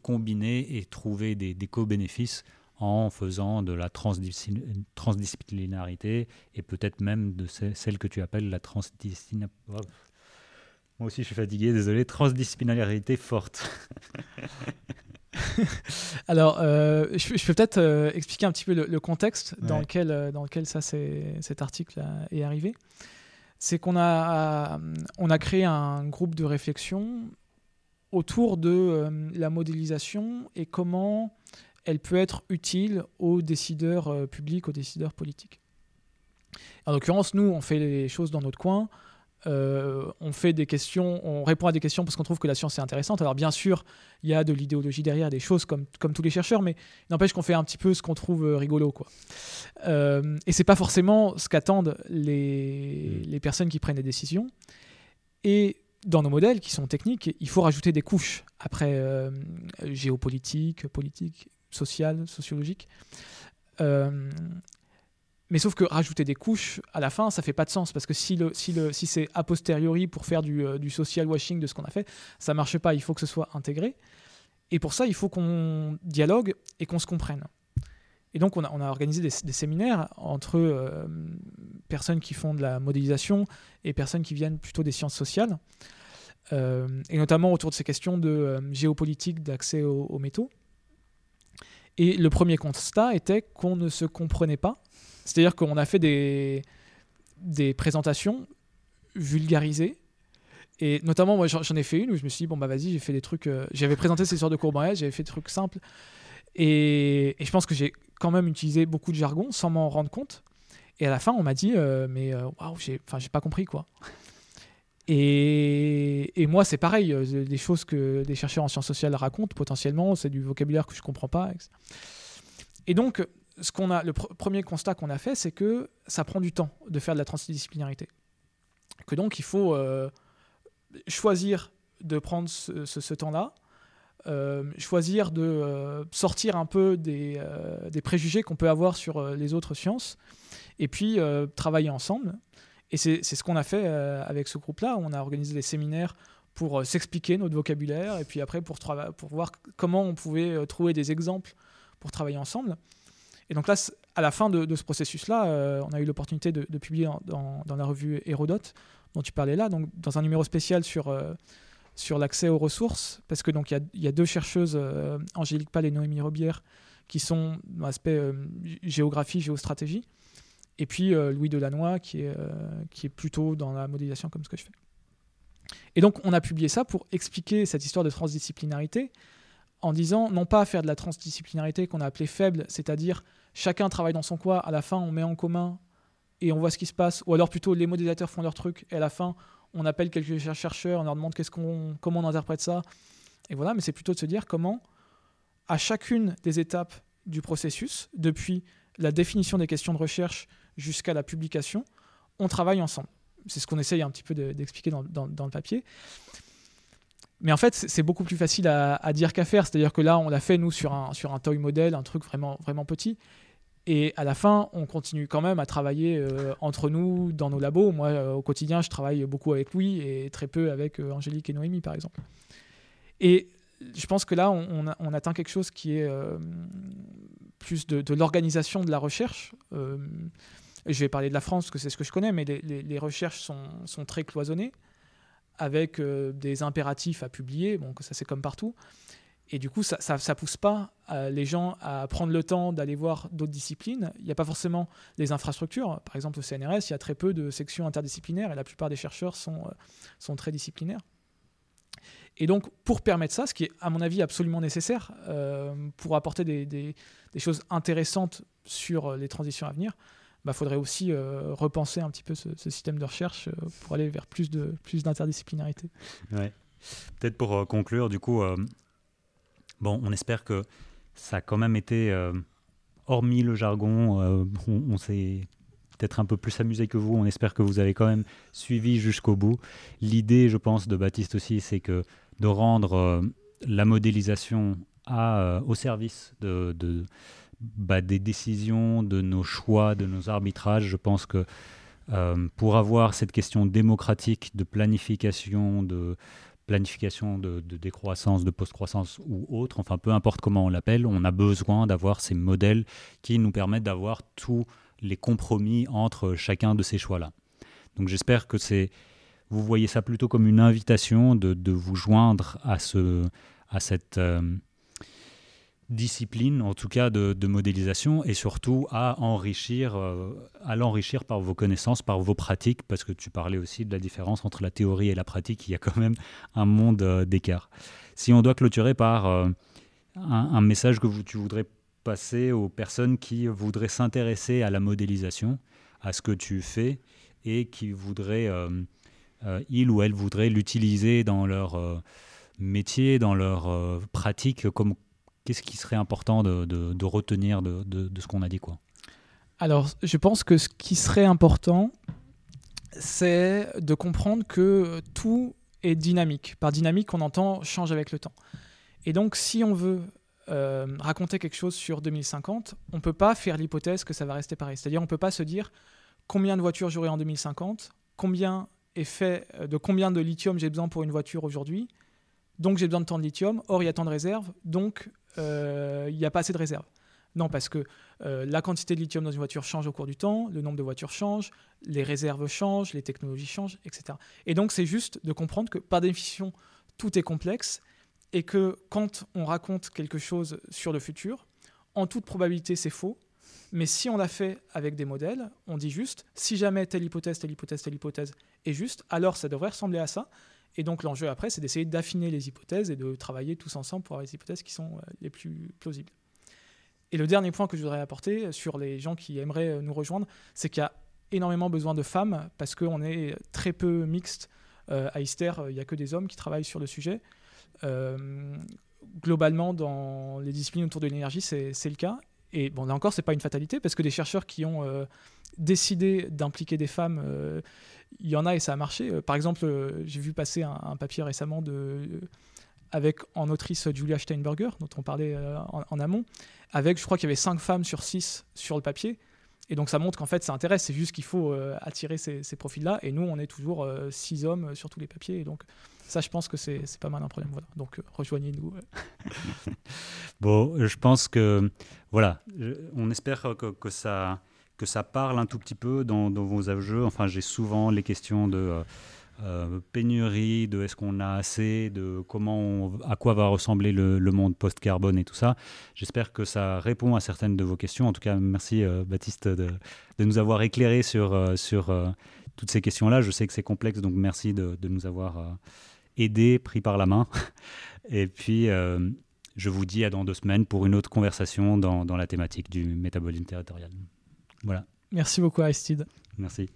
combiner et trouver des, co-bénéfices en faisant de la transdisciplinarité et peut-être même de celle que tu appelles la. Moi aussi, je suis fatigué, désolé. Transdisciplinarité forte. [LAUGHS] [LAUGHS] Alors, euh, je, peux peut-être euh, expliquer un petit peu le, contexte dans, lequel, euh, dans lequel ça, cet article est arrivé. C'est qu'on a, on a créé un groupe de réflexion autour de la modélisation et comment elle peut être utile aux décideurs publics, aux décideurs politiques. En l'occurrence, nous, on fait les choses dans notre coin. Euh, on fait des questions, on répond à des questions parce qu'on trouve que la science est intéressante. Alors bien sûr, il y a de l'idéologie derrière, des choses comme, comme tous les chercheurs, mais n'empêche qu'on fait un petit peu ce qu'on trouve euh, rigolo. Quoi. Euh, et c'est pas forcément ce qu'attendent les, mm. les personnes qui prennent des décisions. Et dans nos modèles qui sont techniques, il faut rajouter des couches après euh, géopolitique, politique, sociale, sociologique. Mais sauf que rajouter des couches à la fin, ça fait pas de sens parce que si, c'est a posteriori pour faire du, euh, du, social washing de ce qu'on a fait, ça marche pas. Il faut que ce soit intégré. Et pour ça, il faut qu'on dialogue et qu'on se comprenne. Et donc, on a, on a organisé des, séminaires entre euh, personnes qui font de la modélisation et personnes qui viennent plutôt des sciences sociales, euh, et notamment autour de ces questions de géopolitique, d'accès aux métaux. Et le premier constat était qu'on ne se comprenait pas c'est-à-dire qu'on a fait des, présentations vulgarisées. Et notamment, moi, j'en ai fait une où je me suis dit, bon, bah vas-y, j'ai fait des trucs. Euh, j'avais présenté ces sortes de courbes j'avais fait des trucs simples. Et, je pense que j'ai quand même utilisé beaucoup de jargon sans m'en rendre compte. Et à la fin, on m'a dit, euh, mais euh, waouh, j'ai pas compris quoi. Et, et moi, c'est pareil, des choses que des chercheurs en sciences sociales racontent potentiellement, c'est du vocabulaire que je comprends pas. Et donc, ce qu'on a, le premier constat qu'on a fait, c'est que ça prend du temps de faire de la transdisciplinarité. Que donc il faut euh, choisir de prendre ce, temps-là, euh, choisir de euh, sortir un peu des, préjugés qu'on peut avoir sur les autres sciences, et puis travailler ensemble. Et c'est ce qu'on a fait avec ce groupe-là. On a organisé des séminaires pour s'expliquer notre vocabulaire, et puis après pour voir comment on pouvait trouver des exemples pour travailler ensemble. Et donc là, à la fin de, ce processus-là, euh, on a eu l'opportunité de, publier dans, la revue Hérodote, dont tu parlais là, donc dans un numéro spécial sur, euh, sur l'accès aux ressources, parce que donc il y, a deux chercheuses, euh, Angélique Pal et Noémie Robière, qui sont dans l'aspect géographie, géostratégie, Et puis Louis Delannoy, qui est, qui est plutôt dans la modélisation comme ce que je fais. Et donc, on a publié ça pour expliquer cette histoire de transdisciplinarité en disant non pas faire de la transdisciplinarité qu'on a appelée faible, c'est-à-dire chacun travaille dans son coin, à la fin on met en commun et on voit ce qui se passe, ou alors plutôt les modélisateurs font leur truc et à la fin on appelle quelques chercheurs, on leur demande qu'est-ce qu'on, comment on interprète ça, et voilà, mais c'est plutôt de se dire comment à chacune des étapes du processus, depuis la définition des questions de recherche jusqu'à la publication, on travaille ensemble. C'est ce qu'on essaye un petit peu d'expliquer dans, le papier. Mais en fait, c'est beaucoup plus facile à, dire qu'à faire. C'est-à-dire que là, on l'a fait, nous, sur un, sur un toy model, un truc vraiment, vraiment petit. Et à la fin, on continue quand même à travailler euh, entre nous dans nos labos. Moi, euh, au quotidien, je travaille beaucoup avec Louis et très peu avec euh, Angélique et Noémie, par exemple. Et je pense que là, on, atteint quelque chose qui est plus de, l'organisation de la recherche je vais parler de la France parce que c'est ce que je connais, mais les, recherches sont, sont, très cloisonnées, avec euh, des impératifs à publier, bon, ça c'est comme partout. Et du coup, ça ne pousse pas euh, les gens à prendre le temps d'aller voir d'autres disciplines. Il n'y a pas forcément les infrastructures. Par exemple, au CNRS, il y a très peu de sections interdisciplinaires et la plupart des chercheurs sont, euh, sont très disciplinaires. Et donc, pour permettre ça, ce qui est à mon avis absolument nécessaire pour apporter des, des, choses intéressantes sur les transitions à venir, bah, faudrait aussi euh, repenser un petit peu ce, système de recherche euh, pour aller vers plus de plus d'interdisciplinarité. Peut-être pour euh, conclure, du coup, bon, on espère que ça a quand même été, hormis le jargon, on, s'est peut-être un peu plus amusé que vous. On espère que vous avez quand même suivi jusqu'au bout. L'idée, je pense, de Baptiste aussi, c'est que de rendre la modélisation au service de bah, des décisions, de nos choix, de nos arbitrages. Je pense que euh, pour avoir cette question démocratique de planification, de planification de, décroissance, de post-croissance ou autre, enfin peu importe comment on l'appelle, on a besoin d'avoir ces modèles qui nous permettent d'avoir tous les compromis entre chacun de ces choix-là. Donc j'espère que c'est, vous voyez ça plutôt comme une invitation de, vous joindre à, ce, à cette, euh, discipline, en tout cas de, modélisation, et surtout à enrichir, euh, à l'enrichir par vos connaissances, par vos pratiques, parce que tu parlais aussi de la différence entre la théorie et la pratique, il y a quand même un monde euh, d'écart. Si on doit clôturer par euh, un, message que tu voudrais passer aux personnes qui voudraient s'intéresser à la modélisation, à ce que tu fais, et qui voudraient, il ou elle voudrait l'utiliser dans leur métier, dans leur pratique, comme Qu'est-ce qui serait important de, retenir de, ce qu'on a dit quoi Alors, je pense que ce qui serait important, c'est de comprendre que tout est dynamique. Par dynamique, on entend change avec le temps. Et donc, si on veut euh, raconter quelque chose sur 2050, on ne peut pas faire l'hypothèse que ça va rester pareil. C'est-à-dire, on ne peut pas se dire combien de voitures j'aurai en 2050, combien est fait, euh, de combien de lithium j'ai besoin pour une voiture aujourd'hui, donc j'ai besoin de tant de lithium, or il y a tant de réserves, donc il n'y a pas assez de réserves. Non, parce que euh, la quantité de lithium dans une voiture change au cours du temps, le nombre de voitures change, les réserves changent, les technologies changent, etc. Et donc c'est juste de comprendre que par définition, tout est complexe et que quand on raconte quelque chose sur le futur, en toute probabilité c'est faux, mais si on l'a fait avec des modèles, on dit juste, si jamais telle hypothèse, telle hypothèse, telle hypothèse est juste, alors ça devrait ressembler à ça, et donc l'enjeu après, c'est d'essayer d'affiner les hypothèses et de travailler tous ensemble pour avoir les hypothèses qui sont euh, les plus plausibles. Et le dernier point que je voudrais apporter sur les gens qui aimeraient euh, nous rejoindre, c'est qu'il y a énormément besoin de femmes parce qu'on est très peu mixte. Euh, à Ister, il n'y a que des hommes qui travaillent sur le sujet. globalement, dans les disciplines autour de l'énergie, c'est le cas. Et bon, là encore, c'est pas une fatalité parce que des chercheurs qui ont décidé d'impliquer des femmes il y en a et ça a marché. Euh, par exemple, euh, j'ai vu passer un, papier récemment de, avec en autrice Julia Steinberger, dont on parlait euh, en, amont, avec, je crois qu'il y avait 5 femmes sur 6 sur le papier. Et donc ça montre qu'en fait ça intéresse, c'est juste qu'il faut attirer ces, profils-là. Et nous, on est toujours 6 hommes sur tous les papiers. Et donc ça, je pense que c'est pas mal un problème. Donc rejoignez-nous. [LAUGHS] bon, je pense que, voilà, on espère que, ça que ça parle un tout petit peu dans, vos jeux. Enfin, j'ai souvent les questions de euh, euh, pénurie, de est-ce qu'on a assez, de comment à quoi va ressembler le, monde post-carbone et tout ça. J'espère que ça répond à certaines de vos questions. En tout cas, merci euh, Baptiste de, nous avoir éclairé sur, euh, sur toutes ces questions-là. Je sais que c'est complexe, donc merci de, nous avoir aidés, pris par la main. [LAUGHS] et puis, je vous dis à dans deux semaines pour une autre conversation dans, dans la thématique du métabolisme territorial. Voilà. Merci beaucoup Aristide. Merci.